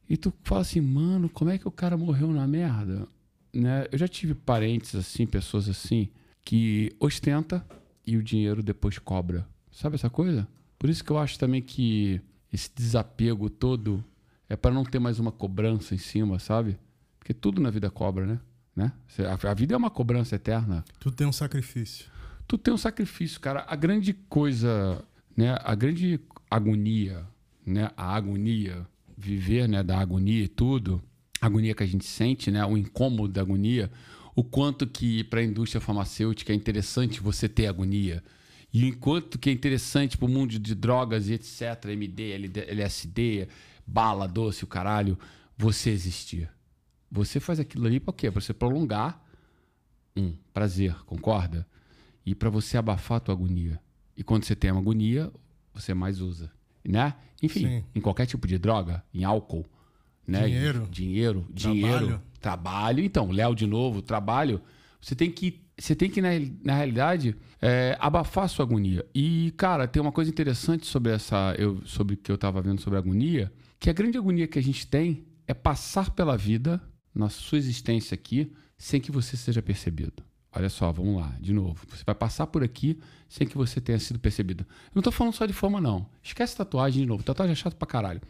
E tu fala assim, mano, como é que o cara morreu na merda? Né? Eu já tive parentes assim, pessoas assim, que ostenta e o dinheiro depois cobra. Sabe essa coisa? Por isso que eu acho também que esse desapego todo é para não ter mais uma cobrança em cima, sabe? Porque tudo na vida cobra, né? né? A vida é uma cobrança eterna. Tudo tem um sacrifício. Tudo tem um sacrifício, cara. A grande coisa, né? A grande agonia, né? A agonia, viver, né? Da agonia e tudo, a agonia que a gente sente, né? O incômodo da agonia, o quanto que para a indústria farmacêutica é interessante você ter agonia. E enquanto que é interessante para o mundo de drogas e etc, MD, LSD, bala, doce, o caralho, você existir. Você faz aquilo ali para quê? Para você prolongar um prazer, concorda? E para você abafar a tua agonia. E quando você tem uma agonia, você mais usa, né? Enfim, Sim. em qualquer tipo de droga, em álcool, né? Dinheiro. Dinheiro, dinheiro, trabalho. trabalho. Então, Léo de novo, trabalho. Você tem que, você tem que na, na realidade, é, abafar a sua agonia. E, cara, tem uma coisa interessante sobre essa, eu, sobre que eu estava vendo sobre a agonia, que a grande agonia que a gente tem é passar pela vida, na sua existência aqui, sem que você seja percebido. Olha só, vamos lá, de novo. Você vai passar por aqui sem que você tenha sido percebido. Eu não estou falando só de forma, não. Esquece tatuagem de novo. Tatuagem é chato pra caralho.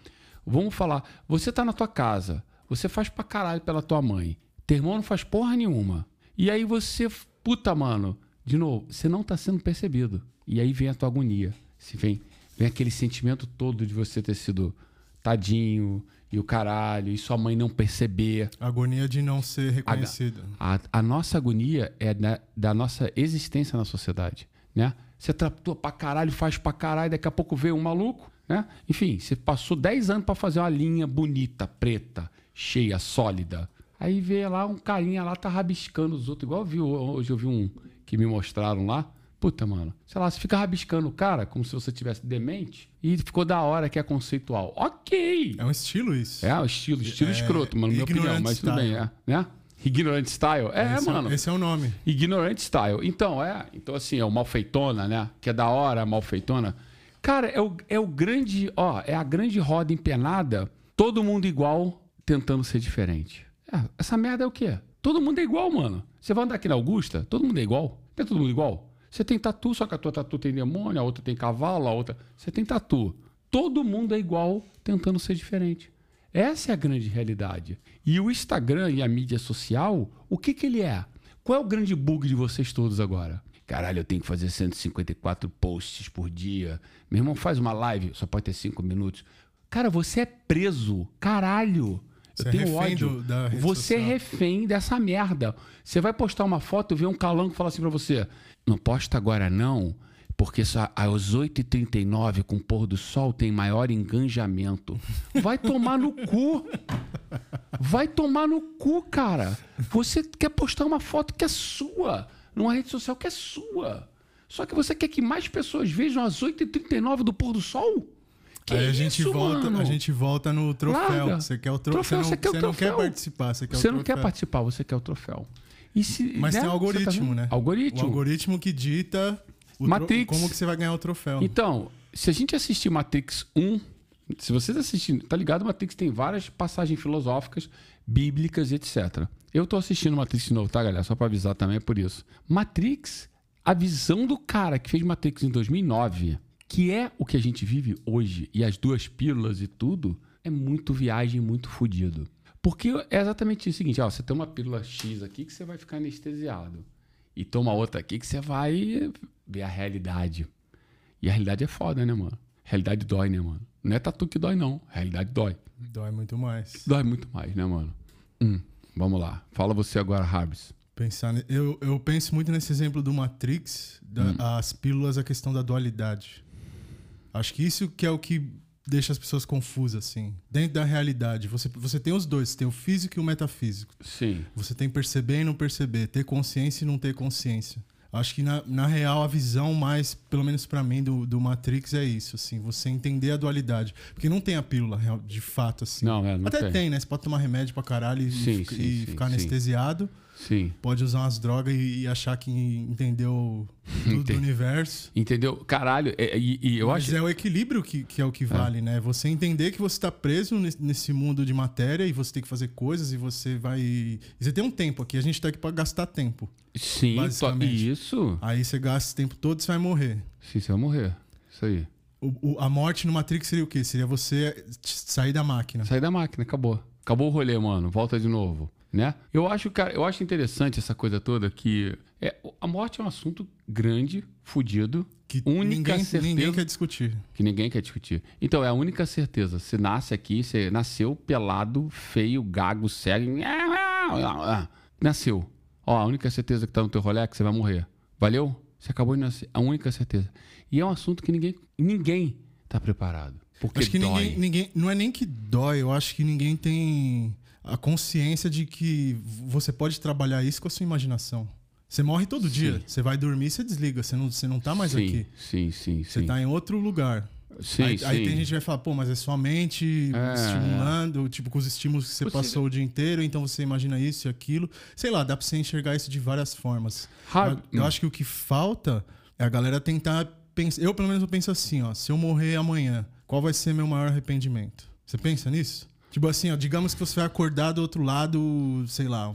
Vamos falar. Você tá na tua casa. Você faz pra caralho pela tua mãe. Teu irmão não faz porra nenhuma. E aí você, puta, mano, de novo, você não está sendo percebido. E aí vem a tua agonia. Se vem, vem aquele sentimento todo de você ter sido tadinho e o caralho, e sua mãe não perceber. A agonia de não ser reconhecida. A, a, a nossa agonia é da, da, nossa existência na sociedade, né? Você tratou pra caralho, faz pra caralho, daqui a pouco vem um maluco, né? Enfim, você passou 10 anos para fazer uma linha bonita, preta, cheia, sólida. Aí vê lá um carinha lá, tá rabiscando os outros, igual eu vi, hoje eu vi um que me mostraram lá. Puta, mano. Sei lá, você fica rabiscando o cara como se você tivesse demente e ficou da hora que é conceitual. Ok! É um estilo isso. É, um estilo, estilo é, escroto, mano, na minha opinião, mas tudo bem, é. Né? Ignorant Style. É, esse é, mano. Esse é o nome. Ignorant Style. Então, é. Então, assim, é o malfeitona, né? Que é da hora, malfeitona. Cara, é o, é o grande. Ó, é a grande roda empenada, todo mundo igual, tentando ser diferente. É, essa merda é o quê? Todo mundo é igual, mano. Você vai andar aqui na Augusta, todo mundo é igual. Não é todo mundo igual? Você tem tatu, só que a tua tatu tem demônio, a outra tem cavalo, a outra. Você tem tatu. Todo mundo é igual tentando ser diferente. Essa é a grande realidade. E o Instagram e a mídia social, o que, que ele é? Qual é o grande bug de vocês todos agora? Caralho, eu tenho que fazer 154 posts por dia. Meu irmão faz uma live, só pode ter 5 minutos. Cara, você é preso. Caralho. Eu você é tenho é ódio. Você é social. é refém dessa merda. Você vai postar uma foto, vê um calango e fala assim pra você: não posta agora não, porque só às 8h39 com o pôr do sol tem maior engajamento. Vai tomar no cu. Vai tomar no cu, cara. Você quer postar uma foto que é sua, numa rede social que é sua. Só que você quer que mais pessoas vejam às 8h39 do pôr do sol? Que Aí a gente isso, volta, mano? a gente volta no troféu. Larga. Você quer o tro... troféu. Você não, você quer, você não quer participar, você quer Você não quer participar, você quer o troféu. Se, Mas né? tem um algoritmo, tá né? Algoritmo. O algoritmo que dita Matrix. Como que você vai ganhar o troféu. Então, se a gente assistir Matrix 1, se vocês assistirem, tá ligado? Matrix tem várias passagens filosóficas, bíblicas, etc. Eu tô assistindo Matrix de novo, tá, galera? Só para avisar também é por isso. Matrix, a visão do cara que fez Matrix em 2009 que é o que a gente vive hoje, e as duas pílulas e tudo, é muito viagem, muito fodido. Porque é exatamente o seguinte: ó, você tem uma pílula X aqui que você vai ficar anestesiado. E toma outra aqui que você vai ver a realidade. E a realidade é foda, né, mano? A realidade dói, né, mano? Não é tatu que dói, não. A realidade dói. Dói muito mais. Dói muito mais, né, mano? Hum, vamos lá. Fala você agora, Harvis. Pensar, eu, eu penso muito nesse exemplo do Matrix, da, hum. as pílulas, a questão da dualidade. Acho que isso que é o que deixa as pessoas confusas, assim. Dentro da realidade, você, você tem os dois, você tem o físico e o metafísico. Sim. Você tem perceber e não perceber, ter consciência e não ter consciência. Acho que na, na real a visão mais, pelo menos para mim, do, do Matrix é isso, assim, você entender a dualidade. Porque não tem a pílula real, de fato, assim. Não, é, não Até tem. tem. né? Você pode tomar remédio pra caralho e, Sim, e sim, e sim, ficar anestesiado. Sim. Pode usar umas drogas e, e achar que entendeu tudo do universo. Entendeu? Caralho, é- e, e eu Mas acho. é o equilíbrio que, que é o que vale, né? Você entender que você tá preso nesse, mundo de matéria e você tem que fazer coisas e você vai. E você tem um tempo aqui, a gente tá aqui pra gastar tempo. Sim, basicamente. isso. Aí você gasta esse tempo todo e você vai morrer. Sim, você vai morrer. Isso aí. O- o- a morte no Matrix seria o quê? Seria você sair da máquina. Sair da máquina, acabou. Acabou o rolê, mano. Volta de novo. Né? Eu acho, cara, eu acho interessante essa coisa toda que é, a morte é um assunto grande, fudido, Que única ninguém, certeza ninguém quer discutir. que ninguém quer discutir. Então, é a única certeza. Você nasce aqui, você nasceu pelado, feio, gago, cego. Nasceu. Ó, a única certeza que tá no teu rolê é que você vai morrer. Valeu? Você acabou de nascer. A única certeza. E é um assunto que ninguém, ninguém tá preparado. Porque acho que dói. ninguém, ninguém. Não é nem que dói, eu acho que ninguém tem a consciência de que você pode trabalhar isso com a sua imaginação. Você morre todo dia. Você vai dormir, você desliga. Você não, você não tá mais sim, aqui. Sim, sim, Você sim. tá em outro lugar. Sim, aí, sim. aí tem gente que vai falar, pô, mas é sua mente É, estimulando, tipo, com os estímulos que você Você- passou o dia inteiro, então você imagina isso e aquilo. Sei lá, dá pra você enxergar isso de várias formas. Eu, eu acho que o que falta é a galera tentar pensar. Eu, pelo menos, eu penso assim, ó. Se eu morrer amanhã, qual vai ser meu maior arrependimento? Você pensa nisso? Tipo assim, ó, digamos que você vai acordar do outro lado, sei lá.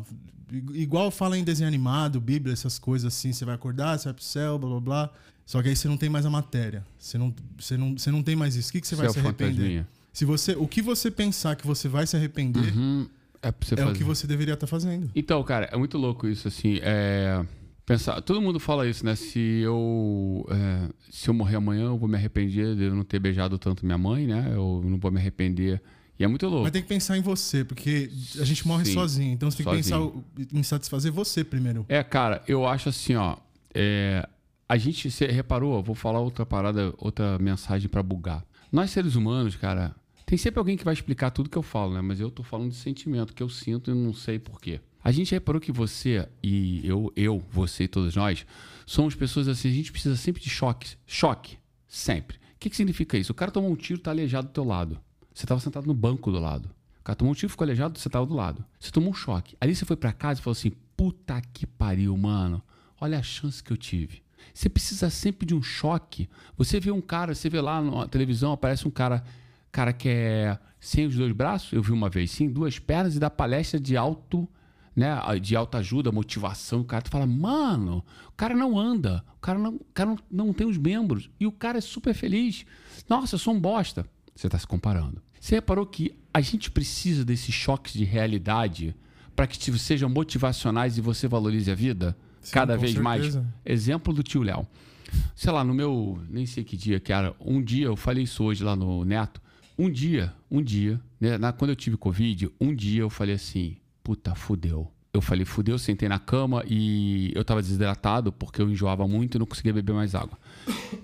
Igual fala em desenho animado, Bíblia, essas coisas assim. Você vai acordar, você vai pro céu, blá blá blá. Só que aí você não tem mais a matéria. Você não, você não, você não tem mais isso. O que, que você vai Seu se arrepender? fantasminha. Se você, o que você pensar que você vai se arrepender Uhum, é é o que você deveria estar fazendo. Então, cara, é muito louco isso, assim. É... Pensar, todo mundo fala isso, né? Se eu, é, se eu morrer amanhã, eu vou me arrepender de eu não ter beijado tanto minha mãe, né? Eu não vou me arrepender. E é muito louco. Mas tem que pensar em você, porque a gente morre Sim, sozinho. Então você tem que sozinho. pensar em satisfazer você primeiro. É, cara, eu acho assim, ó. é, a gente, você reparou? Vou falar outra parada, outra mensagem pra bugar. Nós seres humanos, cara, tem sempre alguém que vai explicar tudo que eu falo, né? Mas eu tô falando de sentimento que eu sinto e não sei porquê. A gente reparou que você e eu, eu, você e todos nós, somos pessoas assim, a gente precisa sempre de choque. Choque. Sempre. O que, que significa isso? O cara tomou um tiro, tá aleijado do teu lado. Você tava sentado no banco do lado. O cara tomou um tiro, ficou aleijado, você tava do lado. Você tomou um choque. Ali você foi pra casa e falou assim: puta que pariu, mano. Olha a chance que eu tive. Você precisa sempre de um choque. Você vê um cara, você vê lá na televisão, aparece um cara, cara que é sem os dois braços, eu vi uma vez, sim, duas pernas e dá palestra de alto, né, de alta ajuda, motivação. O cara tu fala, mano, o cara não anda, o cara não, o cara não, não tem os membros e o cara é super feliz. Nossa, eu sou um bosta. Você está se comparando. Você reparou que a gente precisa desses choques de realidade para que tipo, sejam motivacionais e você valorize a vida Sim, cada vez mais? certeza. Exemplo do tio Léo. Sei lá, no meu. Nem sei que dia que era. Um dia, eu falei isso hoje lá no Neto. Um dia, um dia, né, na- quando eu tive Covid, um dia eu falei assim: puta, fudeu. Eu falei, fudeu, sentei na cama e eu tava desidratado porque eu enjoava muito e não conseguia beber mais água.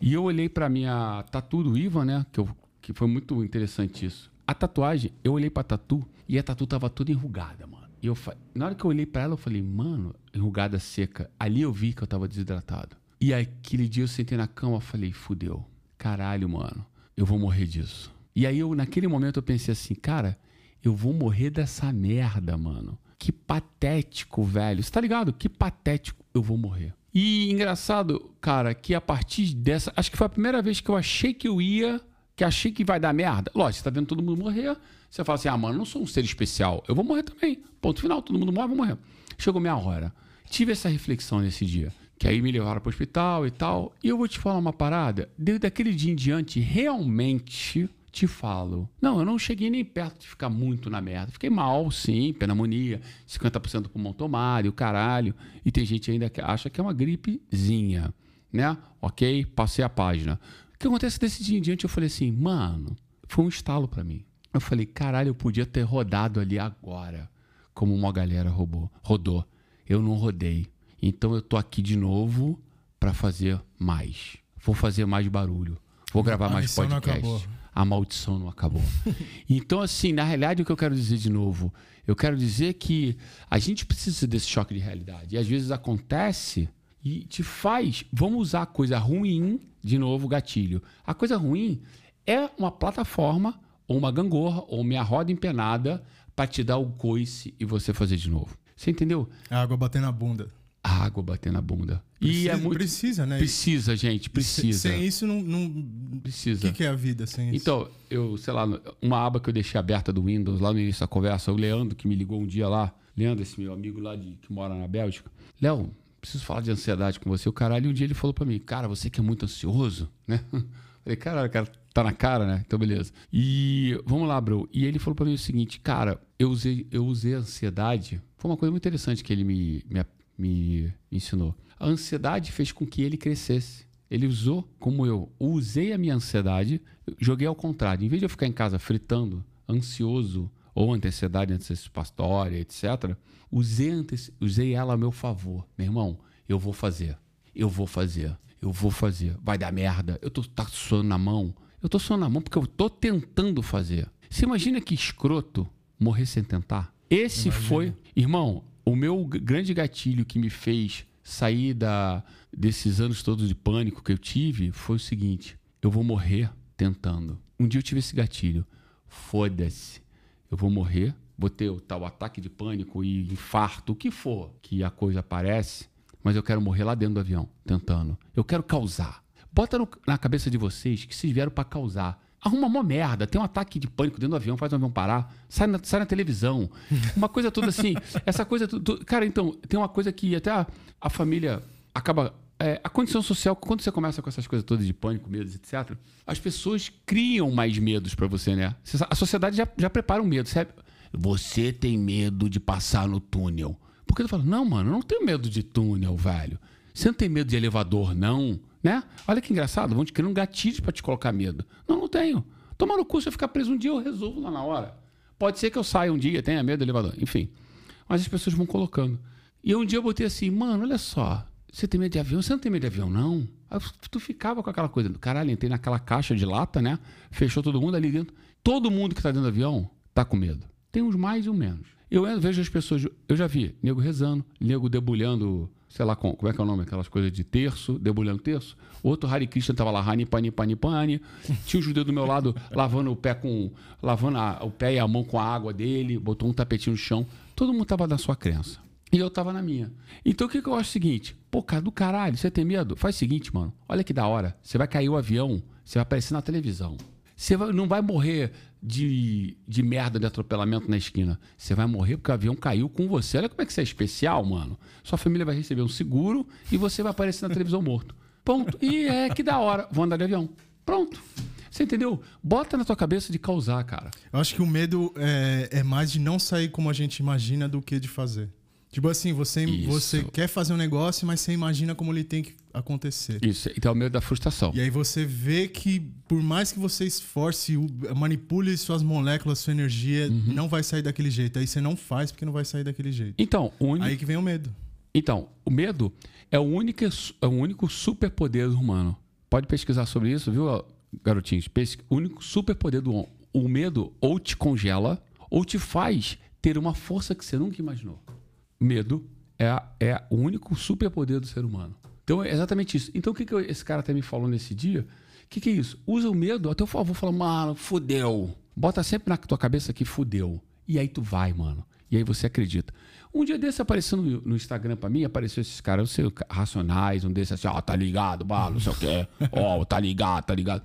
E eu olhei pra minha tatu do Ivan, né? Que, eu, que foi muito interessante isso. A tatuagem, eu olhei pra tatu e a tatu tava toda enrugada, mano. E eu, na hora que eu olhei pra ela, eu falei, mano, enrugada seca. Ali eu vi que eu tava desidratado. E aquele dia eu sentei na cama falei, fudeu. Caralho, mano, eu vou morrer disso. E aí eu, naquele momento, eu pensei assim, cara, eu vou morrer dessa merda, mano. Que patético, velho. Você tá ligado? Que patético eu vou morrer. E engraçado, cara, que a partir dessa. Acho que foi a primeira vez que eu achei que eu ia. Que achei que vai dar merda. Lógico, você tá vendo todo mundo morrer. Você fala assim: ah, mano, não sou um ser especial. Eu vou morrer também. Ponto final, todo mundo morre, vou morrer. Chegou minha hora. Tive essa reflexão nesse dia. Que aí me levaram pro hospital e tal. E eu vou te falar uma parada. Desde aquele dia em diante, realmente te falo. Não, eu não cheguei nem perto de ficar muito na merda. Fiquei mal, sim, pneumonia, 50% do pulmão tomado, o caralho. E tem gente ainda que acha que é uma gripezinha, né? Ok, passei a página. O que acontece desse dia em diante? Eu falei assim, mano, foi um estalo pra mim. Eu falei, caralho, eu podia ter rodado ali agora, como uma galera roubou, rodou. Eu não rodei. Então eu tô aqui de novo pra fazer mais. Vou fazer mais barulho. Vou gravar A mais podcast. A maldição não acabou. então, assim, na realidade, o que eu quero dizer de novo? Eu quero dizer que a gente precisa desse choque de realidade. E às vezes acontece e te faz. Vamos usar a coisa ruim, de novo, gatilho. A coisa ruim é uma plataforma, ou uma gangorra, ou minha roda empenada para te dar o coice e você fazer de novo. Você entendeu? A água bater na bunda. A água bater na bunda. Precisa, e é muito. precisa, né? Precisa, gente, precisa. Sem, sem isso, não. não... Precisa. O que, que, é a vida sem isso? Então, eu, sei lá, uma aba que eu deixei aberta do Windows lá no início da conversa, o Leandro, que me ligou um dia lá. Leandro, esse meu amigo lá de, que mora na Bélgica. Léo, preciso falar de ansiedade com você. O caralho, um dia ele falou para mim, cara, você que é muito ansioso, né? Falei, caralho, cara, tá na cara, né? Então, beleza. E vamos lá, bro. E ele falou para mim o seguinte, cara, eu usei, eu usei a ansiedade. Foi uma coisa muito interessante que ele me, me, me ensinou. A ansiedade fez com que ele crescesse. Ele usou como eu usei a minha ansiedade, joguei ao contrário. Em vez de eu ficar em casa fritando, ansioso, ou antecedade antecipatória, etc., usei, usei ela a meu favor. Meu irmão, eu vou fazer. Eu vou fazer. Eu vou fazer. Vai dar merda. Eu tô tá suando na mão. Eu tô suando na mão porque eu tô tentando fazer. Você imagina que escroto morrer sem tentar? Esse imagina. foi, irmão, o meu grande gatilho que me fez sair da, desses anos todos de pânico que eu tive foi o seguinte: eu vou morrer tentando. Um dia eu tive esse gatilho. Foda-se. Eu vou morrer, vou ter o tal ataque de pânico e infarto, o que for que a coisa aparece, mas eu quero morrer lá dentro do avião, tentando. Eu quero causar. Bota no, na cabeça de vocês que vocês vieram para causar. Arruma uma merda, tem um ataque de pânico dentro do avião, faz o avião parar, sai na, sai na televisão. Uma coisa toda assim. essa coisa. Tudo, cara, então, tem uma coisa que até a, a família acaba. É, a condição social, quando você começa com essas coisas todas de pânico, medos, etc., as pessoas criam mais medos para você, né? A sociedade já, já prepara um medo, sabe? Você tem medo de passar no túnel. Porque eu falo, não, mano, eu não tenho medo de túnel, velho. Você não tem medo de elevador, não? Né? Olha que engraçado, vão te criar um gatilho para te colocar medo. Não, não tenho. Tomar no cu, se eu ficar preso um dia, eu resolvo lá na hora. Pode ser que eu saia um dia, tenha medo do elevador, enfim. Mas as pessoas vão colocando. E um dia eu botei assim, mano, olha só, você tem medo de avião? Você não tem medo de avião, não? Aí tu ficava com aquela coisa, caralho, entrei naquela caixa de lata, né? Fechou todo mundo ali dentro. Todo mundo que tá dentro do avião tá com medo. Tem uns mais e uns menos. Eu vejo as pessoas, eu já vi, nego rezando, nego debulhando sei lá como, como é que é o nome, aquelas coisas de terço, debulhando terço. Outro Hare Krishna tava lá, Hani Pani Pani Pani. Tinha um judeu do meu lado lavando o pé com. lavando a, o pé e a mão com a água dele, botou um tapetinho no chão. Todo mundo tava na sua crença. E eu tava na minha. Então o que, que eu acho o seguinte? Pô, cara do caralho, você tem medo? Faz o seguinte, mano. Olha que da hora. Você vai cair o avião, você vai aparecer na televisão. Você vai, não vai morrer de, de merda de atropelamento na esquina. Você vai morrer porque o avião caiu com você. Olha como é que você é especial, mano. Sua família vai receber um seguro e você vai aparecer na televisão morto. Ponto. E é que da hora. Vou andar de avião. Pronto. Você entendeu? Bota na tua cabeça de causar, cara. Eu acho que o medo é, é mais de não sair como a gente imagina do que de fazer. Tipo assim, você, você quer fazer um negócio, mas você imagina como ele tem que acontecer. Isso, então é o medo da frustração. E aí você vê que, por mais que você esforce, manipule suas moléculas, sua energia, uhum. não vai sair daquele jeito. Aí você não faz porque não vai sair daquele jeito. Então, o Aí que vem o medo. Então, o medo é o único, é o único superpoder humano. Pode pesquisar sobre isso, viu, garotinhos? O único superpoder do homem. O medo ou te congela ou te faz ter uma força que você nunca imaginou medo é, é o único superpoder do ser humano. Então é exatamente isso. Então o que, que esse cara até me falou nesse dia? O que, que é isso? Usa o medo a teu favor. Fala, mano, fudeu. Bota sempre na tua cabeça que fudeu. E aí tu vai, mano. E aí você acredita. Um dia desse apareceu no, no Instagram pra mim, apareceu esses caras, eu sei, racionais, um desses assim, ó, oh, tá ligado, mano, não sei o quê. Ó, oh, tá ligado, tá ligado.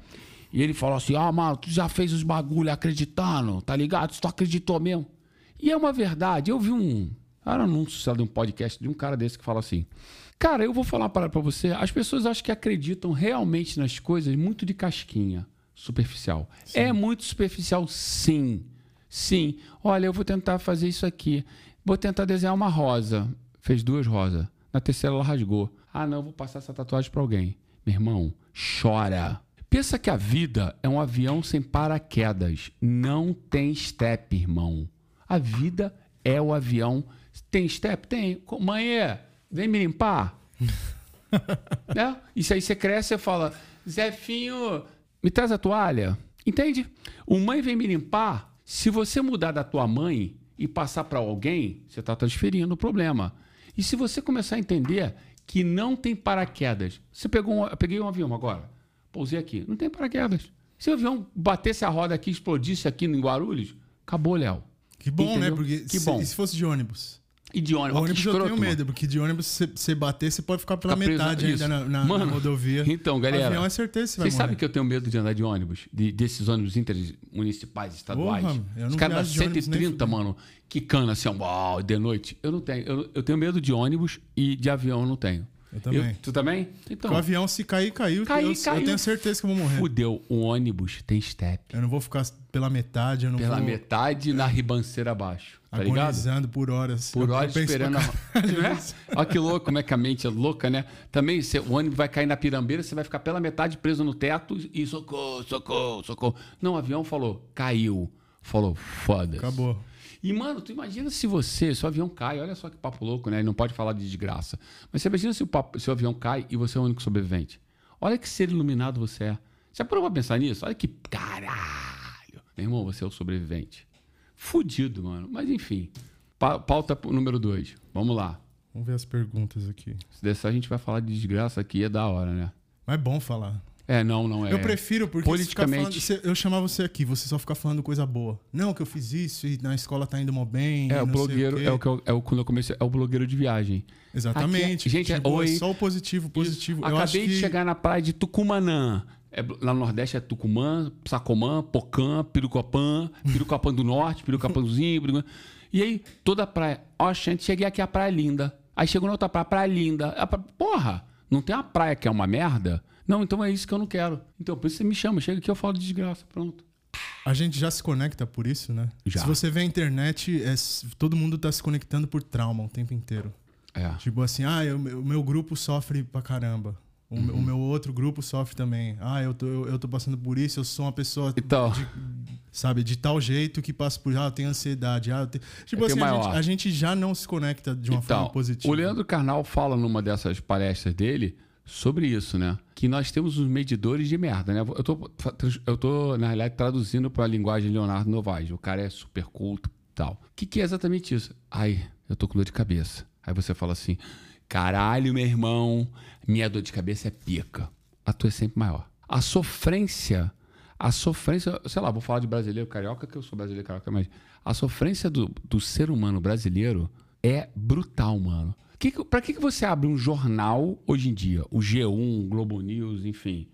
E ele falou assim, ó, oh, mano, tu já fez os bagulho acreditando, tá ligado? Tu acreditou mesmo. E é uma verdade. Eu vi um, era um anúncio de um podcast de um cara desse que fala assim: Cara, eu vou falar para você. As pessoas acham que acreditam realmente nas coisas muito de casquinha, superficial. Sim. É muito superficial, sim. Sim. Olha, eu vou tentar fazer isso aqui. Vou tentar desenhar uma rosa. Fez duas rosas. Na terceira ela rasgou. Ah, não, vou passar essa tatuagem para alguém. Meu irmão, chora. Pensa que a vida é um avião sem paraquedas. Não tem step, irmão. A vida é o avião tem step? Tem. Mãe, é, vem me limpar. né? Isso aí você cresce e fala, Zefinho, me traz a toalha. Entende? O mãe vem me limpar. Se você mudar da tua mãe e passar para alguém, você está transferindo o problema. E se você começar a entender que não tem paraquedas. Você pegou um, eu peguei um avião agora, pousei aqui, não tem paraquedas. Se o avião batesse a roda aqui, explodisse aqui em Guarulhos, acabou, Léo. Que bom, Entendeu? né? Porque Que se, bom. se fosse de ônibus? E de ônibus, que ônibus eu escroto, tenho mano. medo, porque de ônibus se você bater, você pode ficar pela metade ainda na, na- Mano, na rodovia. então, galera, Avião é certeza você vai Vocês sabem que eu tenho medo de andar de ônibus? De- desses ônibus intermunicipais, estaduais. Porra, eu não Os caras nem 130, mano, que cana assim, uau, de noite. Eu não tenho. Eu, eu tenho medo de ônibus e de avião eu não tenho. Eu também. tu também? Então, o avião, se cair, caiu. Cair, eu, eu caiu. tenho certeza que eu vou morrer. fudeu. O ônibus tem step. Eu não vou ficar pela metade, eu não Pela vou metade na ribanceira abaixo. Tá ligado? por horas. Por Eu- horas esperando. A... Né? Olha que louco, como é que a mente é louca, né? Também você- o ônibus vai cair na pirambeira, você vai ficar pela metade preso no teto e socorro, socorro, socorro. Não, o avião falou, caiu. Falou, foda-se. Acabou. E, mano, tu imagina se você, se o avião cai, olha só que papo louco, né? Ele não pode falar de desgraça. Mas você imagina se o, papo- avião cai e você é o único sobrevivente. Olha que ser iluminado você é. Já parou pra pensar nisso? Olha que caralho. Meu irmão, você é o sobrevivente. Fudido, mano. Mas enfim. Pa- Pauta número dois. Vamos lá. Vamos ver as perguntas aqui. Se dessa a gente vai falar de desgraça aqui, é da hora, né? Mas é bom falar. É, não, não é. Eu prefiro, porque politicamente- falando- se eu chamar você aqui, você só ficar falando coisa boa. Não, que eu fiz isso e na escola tá indo mó bem. É, o blogueiro, quê. é o que eu, é o, quando eu comecei, é o blogueiro de viagem. Exatamente. Aqui é- gente, é- oi. só o positivo, positivo. Eu acho Acabei de que- chegar na praia de Tucumanã. É, lá no Nordeste é Tucumã, Sacomã, Pocã, Pirucopã, Pirucopã do Norte, Pirucopãzinho. Pirucopã. E aí, toda a praia. Ó, gente, cheguei aqui, a praia é linda. Aí chegou na outra praia, praia linda. A pra- Porra, não tem uma praia que é uma merda? Não, então é isso que eu não quero. Então, por isso você me chama, chega aqui eu falo de desgraça, pronto. A gente já se conecta por isso, né? Já. Se você vê a internet, é todo mundo tá se conectando por trauma o tempo inteiro. É. Tipo assim, ah, o meu grupo sofre pra caramba. O, meu- o meu outro grupo sofre também. Ah, eu tô, eu, eu tô passando por isso, eu sou uma pessoa, Então, sabe, de tal jeito que passa por. Ah, eu tenho ansiedade. Ah, eu tenho... Tipo É que assim, é a gente, a gente já não se conecta de uma forma então positiva. o Leandro Carnal fala numa dessas palestras dele sobre isso, né? Que nós temos os medidores de merda, né? Eu tô, eu tô na realidade, traduzindo para a linguagem Leonardo Novaes. O cara é super culto e tal. O que, que é exatamente isso? Ai, eu tô com dor de cabeça. Aí você fala assim: caralho, meu irmão, minha dor de cabeça é pica. A tua é sempre maior. A sofrência, a sofrência, sei lá, vou falar de brasileiro carioca, que eu sou brasileiro carioca, mas a sofrência do, do ser humano brasileiro é brutal, mano. Que, pra que, que você abre um jornal hoje em dia? O G1, o Globo News, enfim,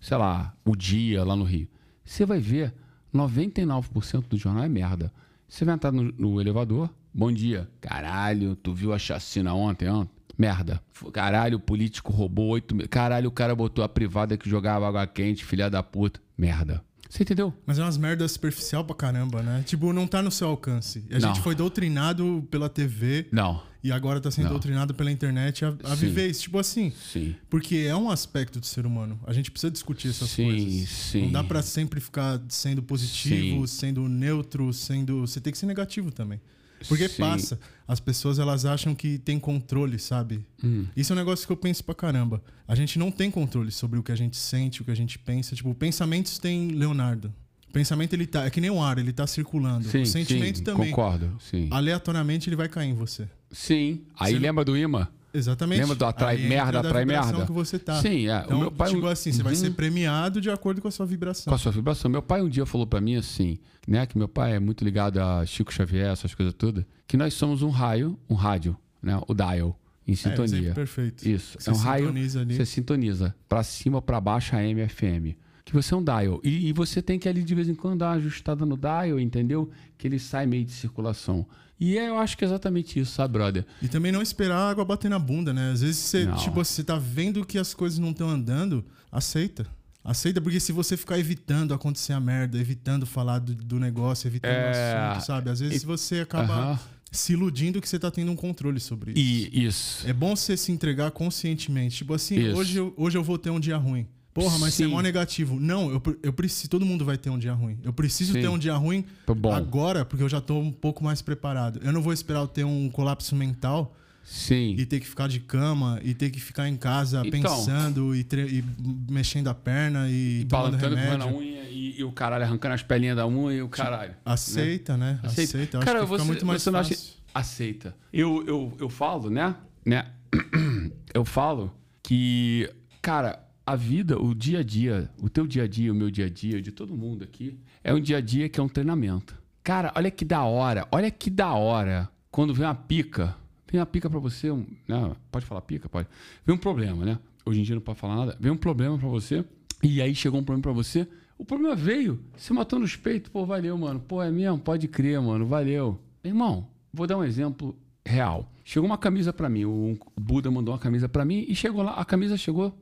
sei lá, o Dia lá no Rio. Você vai ver 99% do jornal é merda. Você vai entrar no, no elevador, bom dia. Caralho, tu viu a chacina ontem, ontem? Merda. Caralho, o político roubou 8 mil. Caralho, o cara botou a privada que jogava água quente, filha da puta. Merda. Você entendeu? Mas é umas merdas superficial pra caramba, né? Tipo, não tá no seu alcance. A Não. gente foi doutrinado pela TV Não. e agora tá sendo Não. doutrinado pela internet a, a viver isso. Tipo assim, Sim. porque é um aspecto do ser humano. A gente precisa discutir essas Sim, coisas. sim. Não dá pra sempre ficar sendo positivo, Sim. sendo neutro, sendo. Você tem que ser negativo também. Porque Sim. passa. As pessoas elas acham que tem controle, sabe? Hum. Isso é um negócio que eu penso pra caramba. A gente não tem controle sobre o que a gente sente, o que a gente pensa. Tipo, pensamentos tem Leonardo. O pensamento ele tá. É que nem o ar, ele tá circulando. Sim, o sentimento sim, também. Concordo, sim. Aleatoriamente ele vai cair em você. Sim. Aí Você- lembra do imã? Exatamente. Lembra do atrai Aí merda, da atrai merda? que você tá. Sim, é. Então, o meu pai tipo assim, você vai Uhum. ser premiado de acordo com a sua vibração. com a sua vibração. Meu pai um dia falou pra mim assim, né, que meu pai é muito ligado a Chico Xavier, essas coisas todas, que nós somos um raio, um rádio, né, o dial em É, sintonia. perfeito. Isso, Você é um raio, sintoniza ali. você sintoniza pra cima pra baixo AM, FM. Que você é um dial. E, e você tem que ali de vez em quando dar uma ajustada no dial, entendeu? Que ele sai meio de circulação. E é, eu acho que é exatamente isso, sabe, brother? E também não esperar a água bater na bunda, né? Às vezes você, Não. tipo, você tá vendo que as coisas não estão andando, aceita. Aceita, porque se você ficar evitando acontecer a merda, evitando falar do, do negócio, evitando É, o assunto, sabe? Às vezes e- você acaba Aham. se iludindo que você tá tendo um controle sobre isso. E isso. É bom você se entregar conscientemente. Tipo assim, Isso. hoje eu, hoje eu vou ter um dia ruim. Porra, mas você é Sim. mó negativo. Não, eu, eu preciso. Todo mundo vai ter um dia ruim. Eu preciso Sim. ter um dia ruim agora, porque eu já tô um pouco mais preparado. Eu não vou esperar eu ter um colapso mental sim. e ter que ficar de cama e ter que ficar em casa Então. pensando e, e mexendo a perna e, E remédio. comendo a unha e, e o caralho arrancando as pelinhas da unha e o caralho. Aceita, né? Aceita. Aceita. Eu acho Cara, você- muito mais você não acha- fácil. Aceita. Eu, eu, eu falo, né? né? eu falo que, cara, a vida, o dia a dia, o teu dia a dia, o meu dia a dia, de todo mundo aqui, é um dia a dia que é um treinamento. Cara, olha que da hora, olha que da hora quando vem uma pica. Vem uma pica pra você, um, não, pode falar pica? Pode. Vem um problema, né? Hoje em dia não pode falar nada. Vem um problema pra você, e aí chegou um problema pra você. O problema veio, você matou nos peitos, pô, valeu, mano. Pô, é mesmo? Pode crer, mano, valeu. Irmão, vou dar um exemplo real. Chegou uma camisa para mim, o Buda mandou uma camisa para mim e chegou lá, a camisa chegou,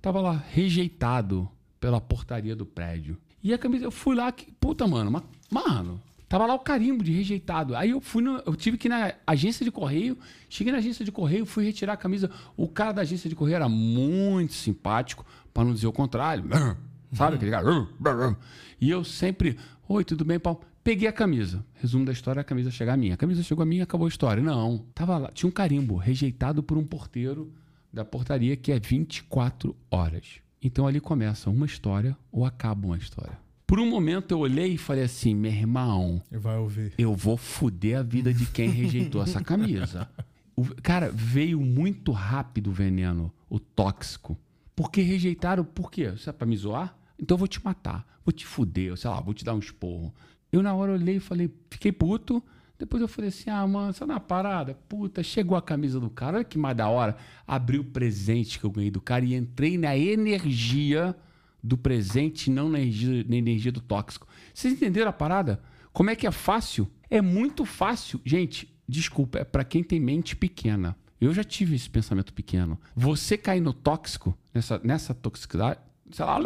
tava lá rejeitado pela portaria do prédio. E a camisa, eu fui lá, que, puta, mano, mas, mano, tava lá o carimbo de rejeitado. Aí eu fui, no, eu tive que ir na agência de correio, cheguei na agência de correio, fui retirar a camisa. O cara da agência de correio era muito simpático, para não dizer o contrário. Sabe aquele cara? E eu sempre, oi, tudo bem, Paulo? Peguei a camisa. Resumo da história, a camisa chega a mim. A camisa chegou a e acabou a história. Não. Tava lá, tinha um carimbo rejeitado por um porteiro da portaria que é 24 horas. Então ali começa uma história ou acaba uma história. Por um momento eu olhei e falei assim, meu irmão, vai ouvir. eu vou foder a vida de quem rejeitou essa camisa. O, cara, veio muito rápido o veneno, o tóxico. Porque rejeitaram, por quê? Isso é pra me zoar? Então eu vou te matar, vou te fuder, sei lá, vou te dar um esporro. Eu na hora olhei e falei, fiquei puto. Depois eu falei assim: ah, mano, só na parada, puta, chegou a camisa do cara, olha que mais da hora. Abri o presente que eu ganhei do cara e entrei na energia do presente, não na energia, na energia do tóxico. Vocês entenderam a parada? Como é que é fácil? É muito fácil. Gente, desculpa, é para quem tem mente pequena. Eu já tive esse pensamento pequeno. Você cair no tóxico, nessa, nessa toxicidade, sei lá,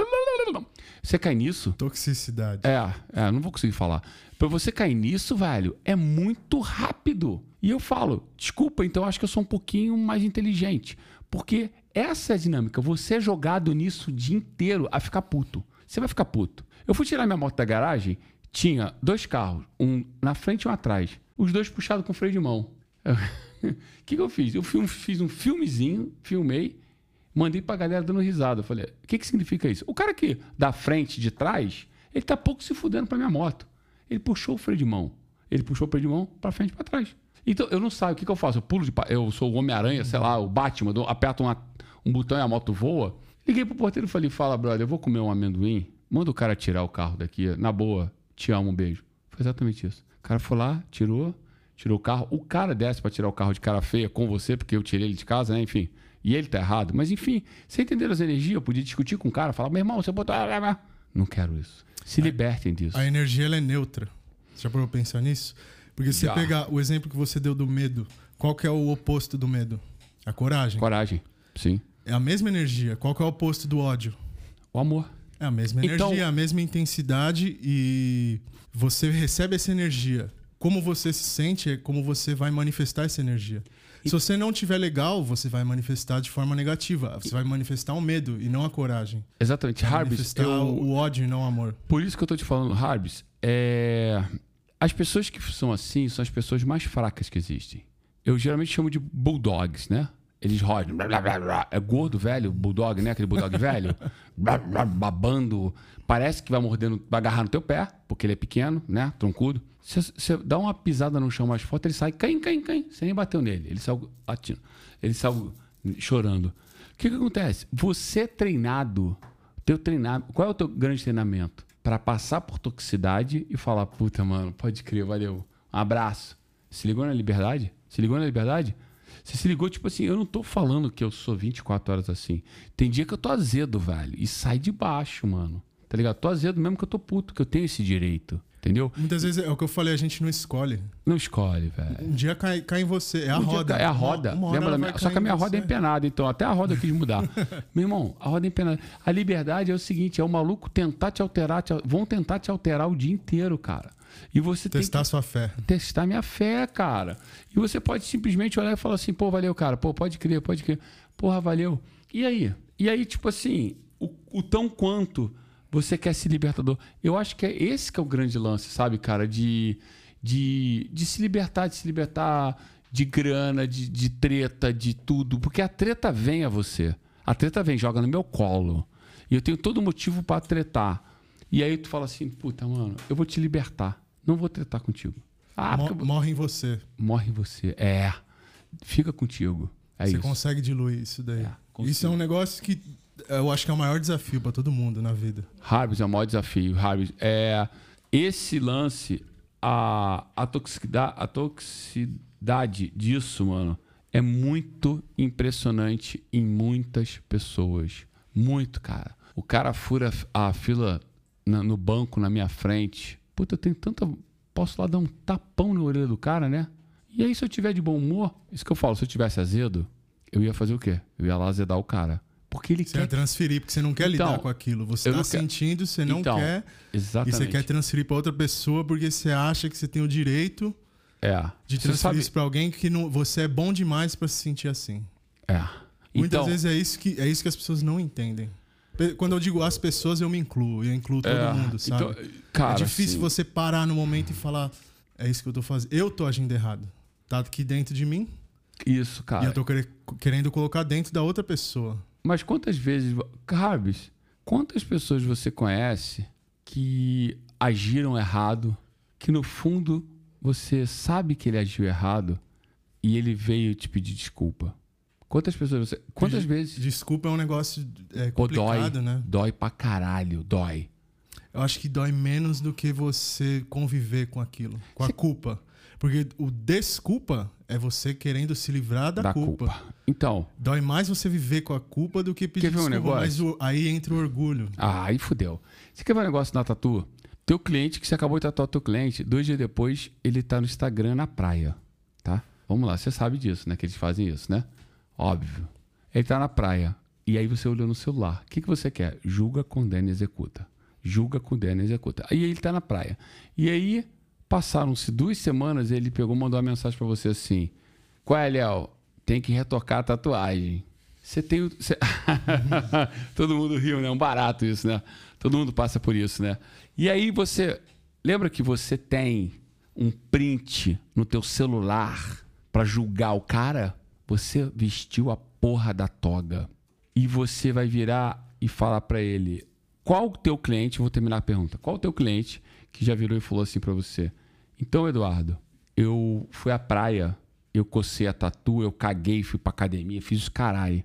você cai nisso. Toxicidade. É, é, não vou conseguir falar. Pra você cair nisso, velho, é muito rápido. E eu falo, desculpa, então acho que eu sou um pouquinho mais inteligente. Porque essa é a dinâmica. Você é jogado nisso o dia inteiro a ficar puto. Você vai ficar puto. Eu fui tirar minha moto da garagem, tinha dois carros, um na frente e um atrás. Os dois puxados com freio de mão. O que, que eu fiz? Eu fiz um filmezinho, filmei, Mandei pra galera dando risada. Eu falei, o que, que significa isso? O cara que da frente, de trás, ele tá pouco se fudendo pra minha moto. Ele puxou o freio de mão. Ele puxou o freio de mão pra frente e pra trás. Então, eu não saio. O que, que eu faço? Eu pulo de. Eu sou o Homem-Aranha, sei lá, o Batman, eu aperto uma, um botão e a moto voa. Liguei pro porteiro e falei: fala, brother, eu vou comer um amendoim. Manda o cara tirar o carro daqui. Na boa, te amo, um beijo. Foi exatamente isso. O cara foi lá, tirou, tirou o carro. O cara desce para tirar o carro de cara feia com você, porque eu tirei ele de casa, né? Enfim e ele tá errado. Mas enfim, você entender as energias, eu podia discutir com o cara, falar, meu irmão, você botou. Não quero isso. Se libertem disso. A energia ela é neutra. Você já parou pensar nisso? Porque se você pegar o exemplo que você deu do medo, qual que é o oposto do medo? A coragem. Coragem, sim. É a mesma energia. Qual que é o oposto do ódio? O amor. É a mesma então energia, então... a mesma intensidade e você recebe essa energia. Como você se sente é como você vai manifestar essa energia. Se você não tiver legal, você vai manifestar de forma negativa. Você vai manifestar o medo e não a coragem. Exatamente. Vai Harbis, manifestar eu... o ódio e não o amor. Por isso que eu tô te falando, Harbis, é... as pessoas que são assim são as pessoas mais fracas que existem. Eu geralmente chamo de bulldogs, né? Eles rodam. É gordo, velho, bulldog, né? Aquele bulldog velho. babando. Parece que vai mordendo, vai agarrar no teu pé, porque ele é pequeno, né? Troncudo. Você dá uma pisada no chão mais forte, ele sai, cai, cai, cai. Você nem bateu nele. Ele saiu latindo. Ele saiu chorando. O que, que acontece? Você treinado, teu treinado. Qual é o teu grande treinamento? Para passar por toxicidade e falar, puta, mano, pode crer, valeu. Um abraço. Se ligou na liberdade? Se ligou na liberdade? Você se ligou, tipo assim, eu não tô falando que eu sou 24 horas assim. Tem dia que eu tô azedo, velho. E sai de baixo, mano. Tá ligado? Tô azedo mesmo que eu tô puto, que eu tenho esse direito. Entendeu? Muitas vezes é o que eu falei, a gente não escolhe. Não escolhe, velho. Um dia cai, cai em você. É a um roda. é a roda. Uma, uma Lembra minha... Só que a minha roda é empenada, então até a roda eu quis mudar. Meu irmão, a roda é empenada. A liberdade é o seguinte: é o maluco tentar te alterar, te... vão tentar te alterar o dia inteiro, cara. E você testar tem que sua fé. Testar minha fé, cara. E você pode simplesmente olhar e falar assim, pô, valeu, cara. Pô, pode crer, pode crer. Porra, valeu. E aí? E aí, tipo assim, o, o tão quanto você quer se libertador. Eu acho que é esse que é o grande lance, sabe, cara? De, de, de se libertar, de se libertar de grana, de, de treta, de tudo. Porque a treta vem a você. A treta vem, joga no meu colo. E eu tenho todo motivo para tretar. E aí tu fala assim, puta, mano, eu vou te libertar. Não vou tretar contigo. Ah, Mor Morre em você. Morre em você. É. Fica contigo. É Você isso. consegue diluir isso daí. É, isso é um negócio que eu acho que é o maior desafio pra todo mundo na vida. Harris é o maior desafio. Harris, é, esse lance, a, a, toxicidade, a toxicidade disso, mano, é muito impressionante em muitas pessoas. Muito, cara. O cara fura a fila na- no banco na minha frente. Puta, eu tenho tanta. Posso lá dar um tapão na orelha do cara, né? E aí, se eu tiver de bom humor, isso que eu falo, se eu tivesse azedo, eu ia fazer o quê? Eu ia lá azedar o cara. Porque ele Você quer. transferir, porque você não quer Então, lidar com aquilo. Você tá quero- sentindo, você não Então, quer. E Exatamente. você quer transferir pra outra pessoa porque você acha que você tem o direito É. de transferir sabe- isso pra alguém que não, você é bom demais pra se sentir assim. É. Muitas Então, vezes é isso, que, é isso que as pessoas não entendem. Quando eu digo as pessoas, eu me incluo. Eu incluo todo é, mundo, sabe? então, cara, é difícil assim, você parar no momento e falar: é isso que eu tô fazendo. Eu tô agindo errado. Tá aqui dentro de mim Isso, e cara. eu tô quere- querendo colocar dentro da outra pessoa. Mas quantas vezes. Rabis, quantas pessoas você conhece que agiram errado, que no fundo você sabe que ele agiu errado e ele veio te pedir desculpa? Quantas pessoas você. Quantas vezes. Desculpa, é um negócio é, Pô, dói. complicado, né? Dói pra caralho, dói. Eu acho que dói menos do que você conviver com aquilo, com a culpa. Porque o desculpa é você querendo se livrar da, Da, culpa. culpa. Então, Dói mais você viver com a culpa do que pedir Quer ver um desculpa. mas negócio? o- aí entra o orgulho. Ah, aí fudeu. Você quer ver um negócio na tatu? Teu cliente, que você acabou de tatuar teu cliente, dois dias depois, ele tá no Instagram na praia, tá? Vamos lá, você sabe disso, né? Que eles fazem isso, né? Óbvio. Ele tá na praia. E aí você olhou no celular. O que, que você quer? Julga, condena e executa. Julga, condena e executa. Aí ele tá na praia. E aí, passaram-se duas semanas, ele pegou, mandou uma mensagem pra você assim: Qual é, Léo? Tem que retocar a tatuagem. Você tem o. Todo mundo riu, né? Um barato isso, né? Todo mundo passa por isso, né? E aí você. Lembra que você tem um print no teu celular pra julgar o cara? Você vestiu a porra da toga. E você vai virar e falar pra ele: qual o teu cliente? Vou terminar a pergunta. Qual o teu cliente que já virou e falou assim pra você? Então, Eduardo, eu fui à praia, eu cocei a tatu, eu caguei, fui pra academia, fiz os caralho.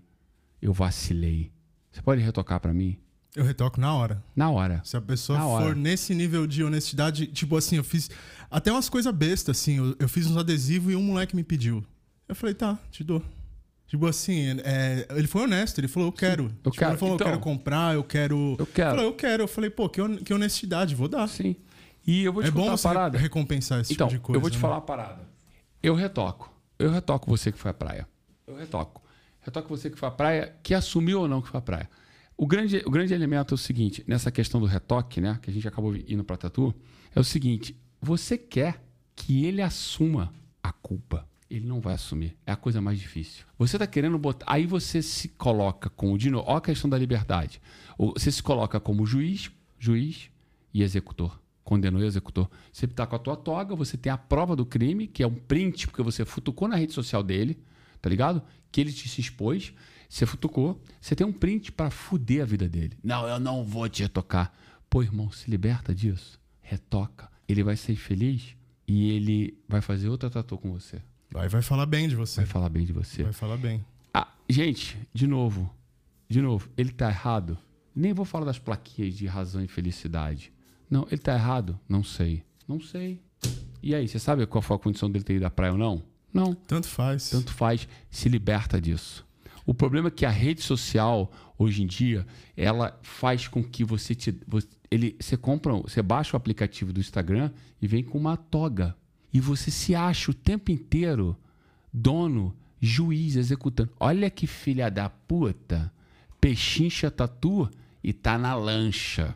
Eu vacilei. Você pode retocar pra mim? Eu retoco na hora. Na hora. Se a pessoa Na hora. for nesse nível de honestidade, tipo assim, eu fiz até umas coisas bestas, assim. Eu, eu fiz uns adesivos e um moleque me pediu. Eu falei, tá, te dou. Tipo assim, é, ele foi honesto, ele falou, eu quero. eu Tipo, quero. Ele falou, Então, eu quero comprar, eu quero. Eu quero. Falou, eu quero. Eu falei, pô, que honestidade, vou dar. Sim. E eu vou te É contar bom você parada. recompensar esse Então, tipo de coisa. eu vou te né? falar uma parada. Eu retoco. Eu retoco você que foi à praia. Eu retoco. Retoco você que foi à praia, que assumiu ou não que foi à praia. O grande, o grande elemento é o seguinte, nessa questão do retoque, né, que a gente acabou indo pra tatu, é o seguinte, você quer que ele assuma a culpa. Ele não vai assumir. É a coisa mais difícil. Você tá querendo botar. Aí você se coloca como. De novo, ó a questão da liberdade. O- Você se coloca como juiz, juiz e executor. Condenou e executor. Você tá com a tua toga, você tem a prova do crime, que é um print, porque você futucou na rede social dele, tá ligado? Que ele te se expôs. Você futucou. Você tem um print pra fuder a vida dele. Não, eu não vou te retocar. Pô, irmão, se liberta disso. Retoca. Ele vai ser feliz e ele vai fazer outra tatu com você. Vai, vai falar bem de você. Vai falar bem de você. Vai falar bem. Ah, gente, de novo. De novo, ele tá errado. Nem vou falar das plaquinhas de razão e felicidade. Não, ele tá errado? Não sei. Não sei. E aí, você sabe qual foi a condição dele ter ido à praia ou não? Não. Tanto faz. Tanto faz, se liberta disso. O problema é que a rede social, hoje em dia, ela faz com que você te. você- ele, você compra, você baixa o aplicativo do Instagram e vem com uma toga. E você se acha o tempo inteiro dono, juiz, executando. Olha que filha da puta. Pechincha tatu e tá na lancha.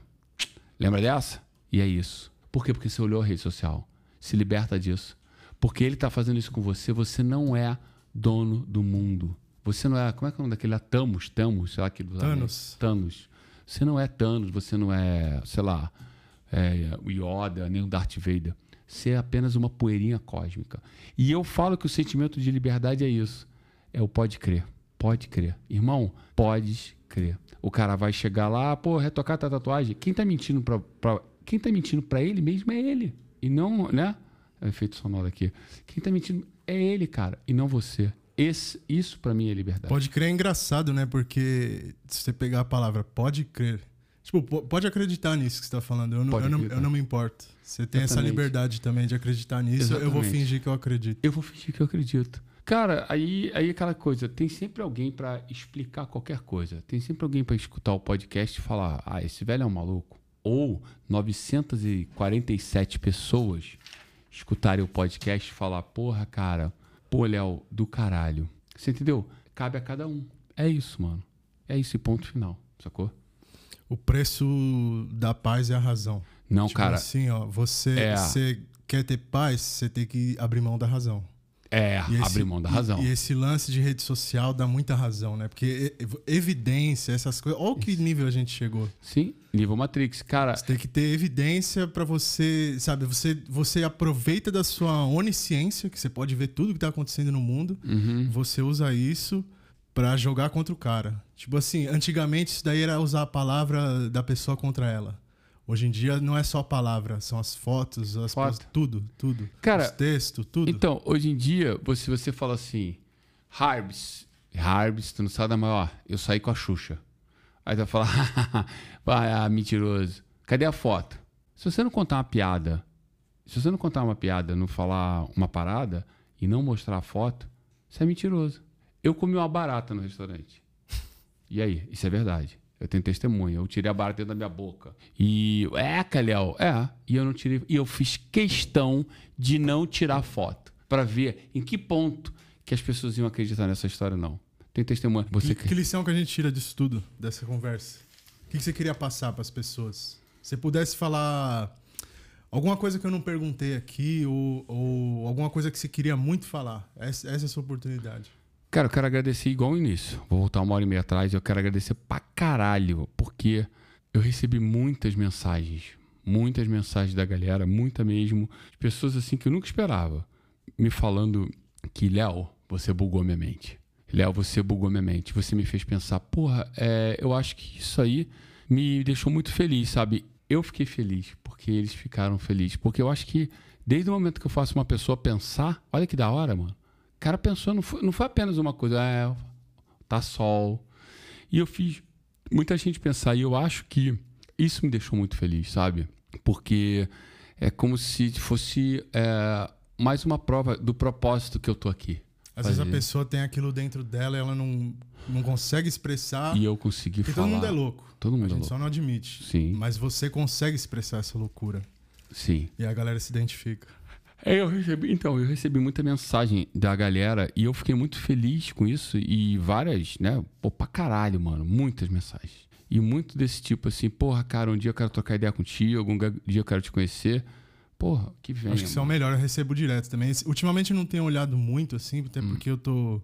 Lembra dessa? E é isso. Por quê? Porque você olhou a rede social. Se liberta disso. Porque ele tá fazendo isso com você, você não é dono do mundo. Você não é. Como é que é o nome daquele? lá? Thanos, Thanos, sei lá que Thanos. Thanos. Você não é Thanos, você não é, sei lá, é, o Yoda, nem o Darth Vader. Você é apenas uma poeirinha cósmica. E eu falo que o sentimento de liberdade é isso. É o pode crer. Pode crer. Irmão, pode crer. O cara vai chegar lá, pô, retocar tua tatuagem. Quem tá mentindo pra, pra- quem tá mentindo pra ele mesmo é ele. E não, né? É efeito sonoro aqui. Quem tá mentindo é ele, cara, e não você. esse, isso para mim é liberdade. Pode crer é engraçado, né? Porque se você pegar a palavra pode crer. Tipo, pode acreditar nisso que você tá falando. Eu não, eu não, eu não, me importo. Você tem Exatamente. essa liberdade também de acreditar nisso. Exatamente. Eu vou fingir que eu acredito. Eu vou fingir que eu acredito. Cara, aí, aí aquela coisa, tem sempre alguém para explicar qualquer coisa. Tem sempre alguém para escutar o podcast e falar: "Ah, esse velho é um maluco". Ou 947 pessoas escutarem o podcast e falar: "Porra, cara, pô, Léo, do caralho". Você entendeu? Cabe a cada um. É isso, mano. É isso ponto final, sacou? O preço da paz é a razão. Não, tipo cara. Assim, ó, você, é. você quer ter paz, você tem que abrir mão da razão. É, abrir mão da razão. E, e, esse lance de rede social dá muita razão, né? Porque evidência, essas coisas. Olha que nível a gente chegou. Sim, nível Matrix. Cara. Você tem que ter evidência para você, sabe? Você, você aproveita da sua onisciência, que você pode ver tudo que tá acontecendo no mundo. Uhum. Você usa isso para jogar contra o cara. Tipo assim, antigamente isso daí era usar a palavra da pessoa contra ela. Hoje em dia não é só a palavra, são as fotos, as Foto. tudo, tudo. Cara, os textos, tudo. Então, hoje em dia, se você, você fala assim, Harbs, Harbs, tu não sabe da maior, eu saí com a Xuxa. Aí tu vai falar, vai, ah, mentiroso. Cadê a foto? Se você não contar uma piada, se você não contar uma piada, não falar uma parada e não mostrar a foto, você é mentiroso. Eu comi uma barata no restaurante. E aí? Isso é verdade. Eu tenho testemunha. Eu tirei a barra dentro da minha boca. E. É, Calhau, é. E eu não tirei. E eu fiz questão de não tirar foto. para ver em que ponto que as pessoas iam acreditar nessa história, não. Tem testemunha. Você... Que, que lição que a gente tira disso tudo, dessa conversa? O que, que você queria passar para as pessoas? Se pudesse falar alguma coisa que eu não perguntei aqui, ou, ou alguma coisa que você queria muito falar, essa, essa é a sua oportunidade. Cara, eu quero agradecer igual o início. Vou voltar uma hora e meia atrás. Eu quero agradecer pra caralho, porque eu recebi muitas mensagens. Muitas mensagens da galera, muita mesmo. De pessoas assim que eu nunca esperava. Me falando que, Léo, você bugou minha mente. Léo, você bugou minha mente. Você me fez pensar, porra, é, eu acho que isso aí me deixou muito feliz, sabe? Eu fiquei feliz porque eles ficaram felizes. Porque eu acho que desde o momento que eu faço uma pessoa pensar, olha que da hora, mano cara pensou, não foi, não foi apenas uma coisa, é, tá sol. E eu fiz muita gente pensar, e eu acho que isso me deixou muito feliz, sabe? Porque é como se fosse é, mais uma prova do propósito que eu tô aqui. Às fazer. vezes a pessoa tem aquilo dentro dela e ela não, não consegue expressar. E eu consegui Porque falar. todo mundo é louco. Todo mundo a é gente louco. só não admite. Sim. Mas você consegue expressar essa loucura. Sim. E a galera se identifica. É, eu recebi, então, eu recebi muita mensagem da galera e eu fiquei muito feliz com isso e várias, né? Pô, pra caralho, mano, muitas mensagens. E muito desse tipo assim, porra, cara, um dia eu quero trocar ideia contigo, algum dia eu quero te conhecer. Porra, que vem. Acho que isso é o melhor, eu recebo direto também. Ultimamente eu não tenho olhado muito assim, até hum. porque eu tô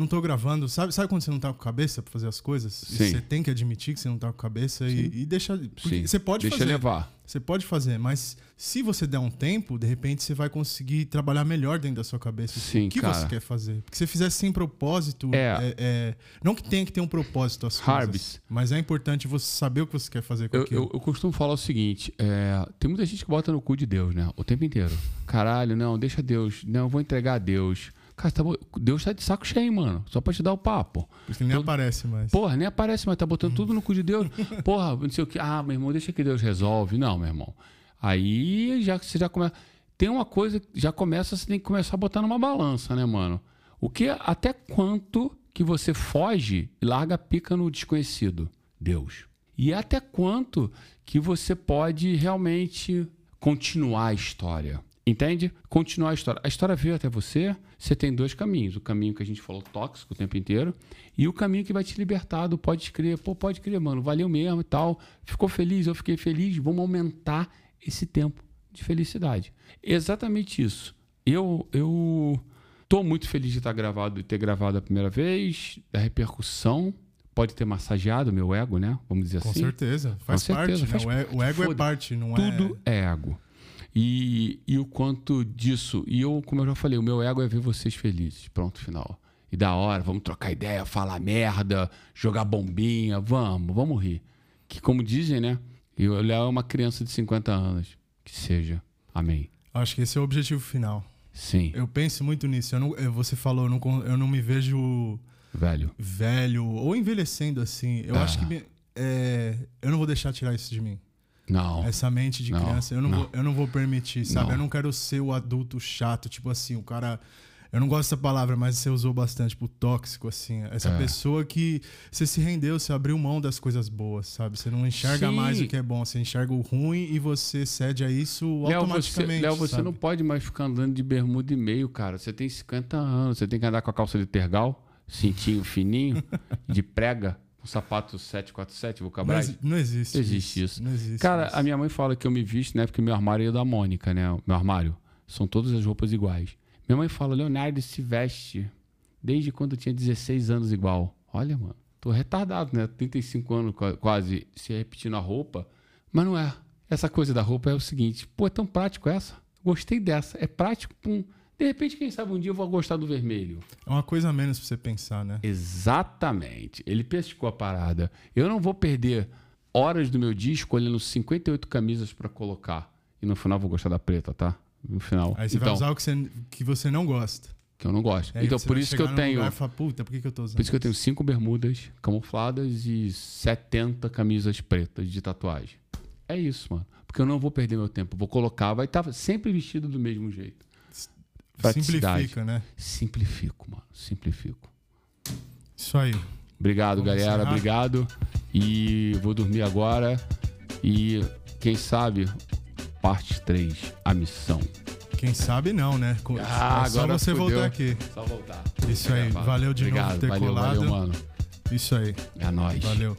não tô gravando. Sabe, sabe quando você não tá com cabeça pra fazer as coisas? Sim. Você tem que admitir que você não tá com cabeça e, e deixar. Sim. Você pode Deixa fazer. levar. Você pode fazer, mas se você der um tempo, de repente você vai conseguir trabalhar melhor dentro da sua cabeça. Sim, o que cara. você quer fazer? Porque se você fizer sem propósito, é. É, é, não que tenha que ter um propósito as coisas, mas é importante você saber o que você quer fazer com eu, aquilo. Eu, eu costumo falar o seguinte: é, tem muita gente que bota no cu de Deus, né? O tempo inteiro. Caralho, não, deixa Deus. Não, eu vou entregar a Deus. Cara, tá, Deus tá de saco cheio, mano. Só pra te dar o papo. Porque nem Todo... aparece mais. Porra, nem aparece mais. Tá botando tudo no cu de Deus. Porra, não sei o que. Ah, meu irmão, deixa que Deus resolve. Não, meu irmão. Aí já você já começa. Tem uma coisa, já começa, você tem que começar a botar numa balança, né, mano? O que, até quanto que você foge e larga a pica no desconhecido? Deus. E até quanto que você pode realmente continuar a história? Entende? Continuar a história. A história veio até você, você tem dois caminhos. O caminho que a gente falou tóxico o tempo inteiro e o caminho que vai te libertar do pode crer. Pô, pode crer, mano, valeu mesmo e tal. Ficou feliz, eu fiquei feliz. Vamos aumentar esse tempo de felicidade. Exatamente isso. Eu eu tô muito feliz de estar gravado e ter gravado a primeira vez, da repercussão pode ter massageado meu ego, né? Vamos dizer Com assim. Certeza. Faz Com certeza, faz parte. Né? O ego é parte, não Tudo é. Tudo é ego. E, e o quanto disso. E eu, como eu já falei, o meu ego é ver vocês felizes. Pronto, final. E da hora, vamos trocar ideia, falar merda, jogar bombinha, vamos, vamos rir. Que como dizem, né? E o Léo é uma criança de 50 anos. Que seja. Amém. Acho que esse é o objetivo final. Sim. Eu penso muito nisso. Eu não, você falou, eu não, eu não me vejo velho. velho ou envelhecendo assim. Eu Ah. acho que é, eu não vou deixar tirar isso de mim. Não. Essa mente de Não, criança, eu não, não. Vou, eu não vou permitir, sabe? Não. Eu não quero ser o adulto chato, tipo assim, o cara. Eu não gosto dessa palavra, mas você usou bastante, tipo, tóxico, assim. Essa É. pessoa que você se rendeu, você abriu mão das coisas boas, sabe? Você não enxerga Sim. mais o que é bom, você enxerga o ruim e você cede a isso Léo, você, automaticamente. Léo, você sabe? não pode mais ficar andando de bermuda e meio, cara. Você tem 50 anos, você tem que andar com a calça de tergal, cintinho fininho, de prega, um sapato 747, não, Vulcabras. exi- não existe. Existe isso. Não existe. Cara, isso. a minha mãe fala que eu me visto, né? Porque meu armário é da Mônica, né? Meu armário. São todas as roupas iguais. Minha mãe fala, Leonardo se veste desde quando eu tinha 16 anos igual. Olha, mano, tô retardado, né? 35 anos qua- quase se repetindo a roupa. Mas não é. Essa coisa da roupa é o seguinte, pô, é tão prático essa. Gostei dessa. É prático, pum. De repente, quem sabe um dia eu vou gostar do vermelho. É uma coisa a menos pra você pensar, né? Exatamente. Ele pescou a parada. Eu não vou perder horas do meu dia escolhendo 58 camisas pra colocar. E no final eu vou gostar da preta, tá? No final. Aí você então, vai usar o que você, que você não gosta. que eu não gosto. Aí então, por isso que eu tenho. lugar falar, Puta, por que, que eu tô usando? Por isso que eu tenho cinco bermudas camufladas e 70 camisas pretas de tatuagem. É isso, mano. Porque eu não vou perder meu tempo. Vou colocar, vai estar sempre vestido do mesmo jeito. Praticidade. Simplifica, né? Simplifico, mano. Simplifico. Isso aí. Obrigado, Vamos galera. encerrar? Obrigado. E vou dormir agora. E quem sabe, parte 3, a missão. Quem sabe não, né? Ah, é só você fudeu. voltar aqui. Só voltar. Isso aí. Valeu de Obrigado, novo por ter valeu, colado. valeu, mano. Isso aí. É nóis. Valeu.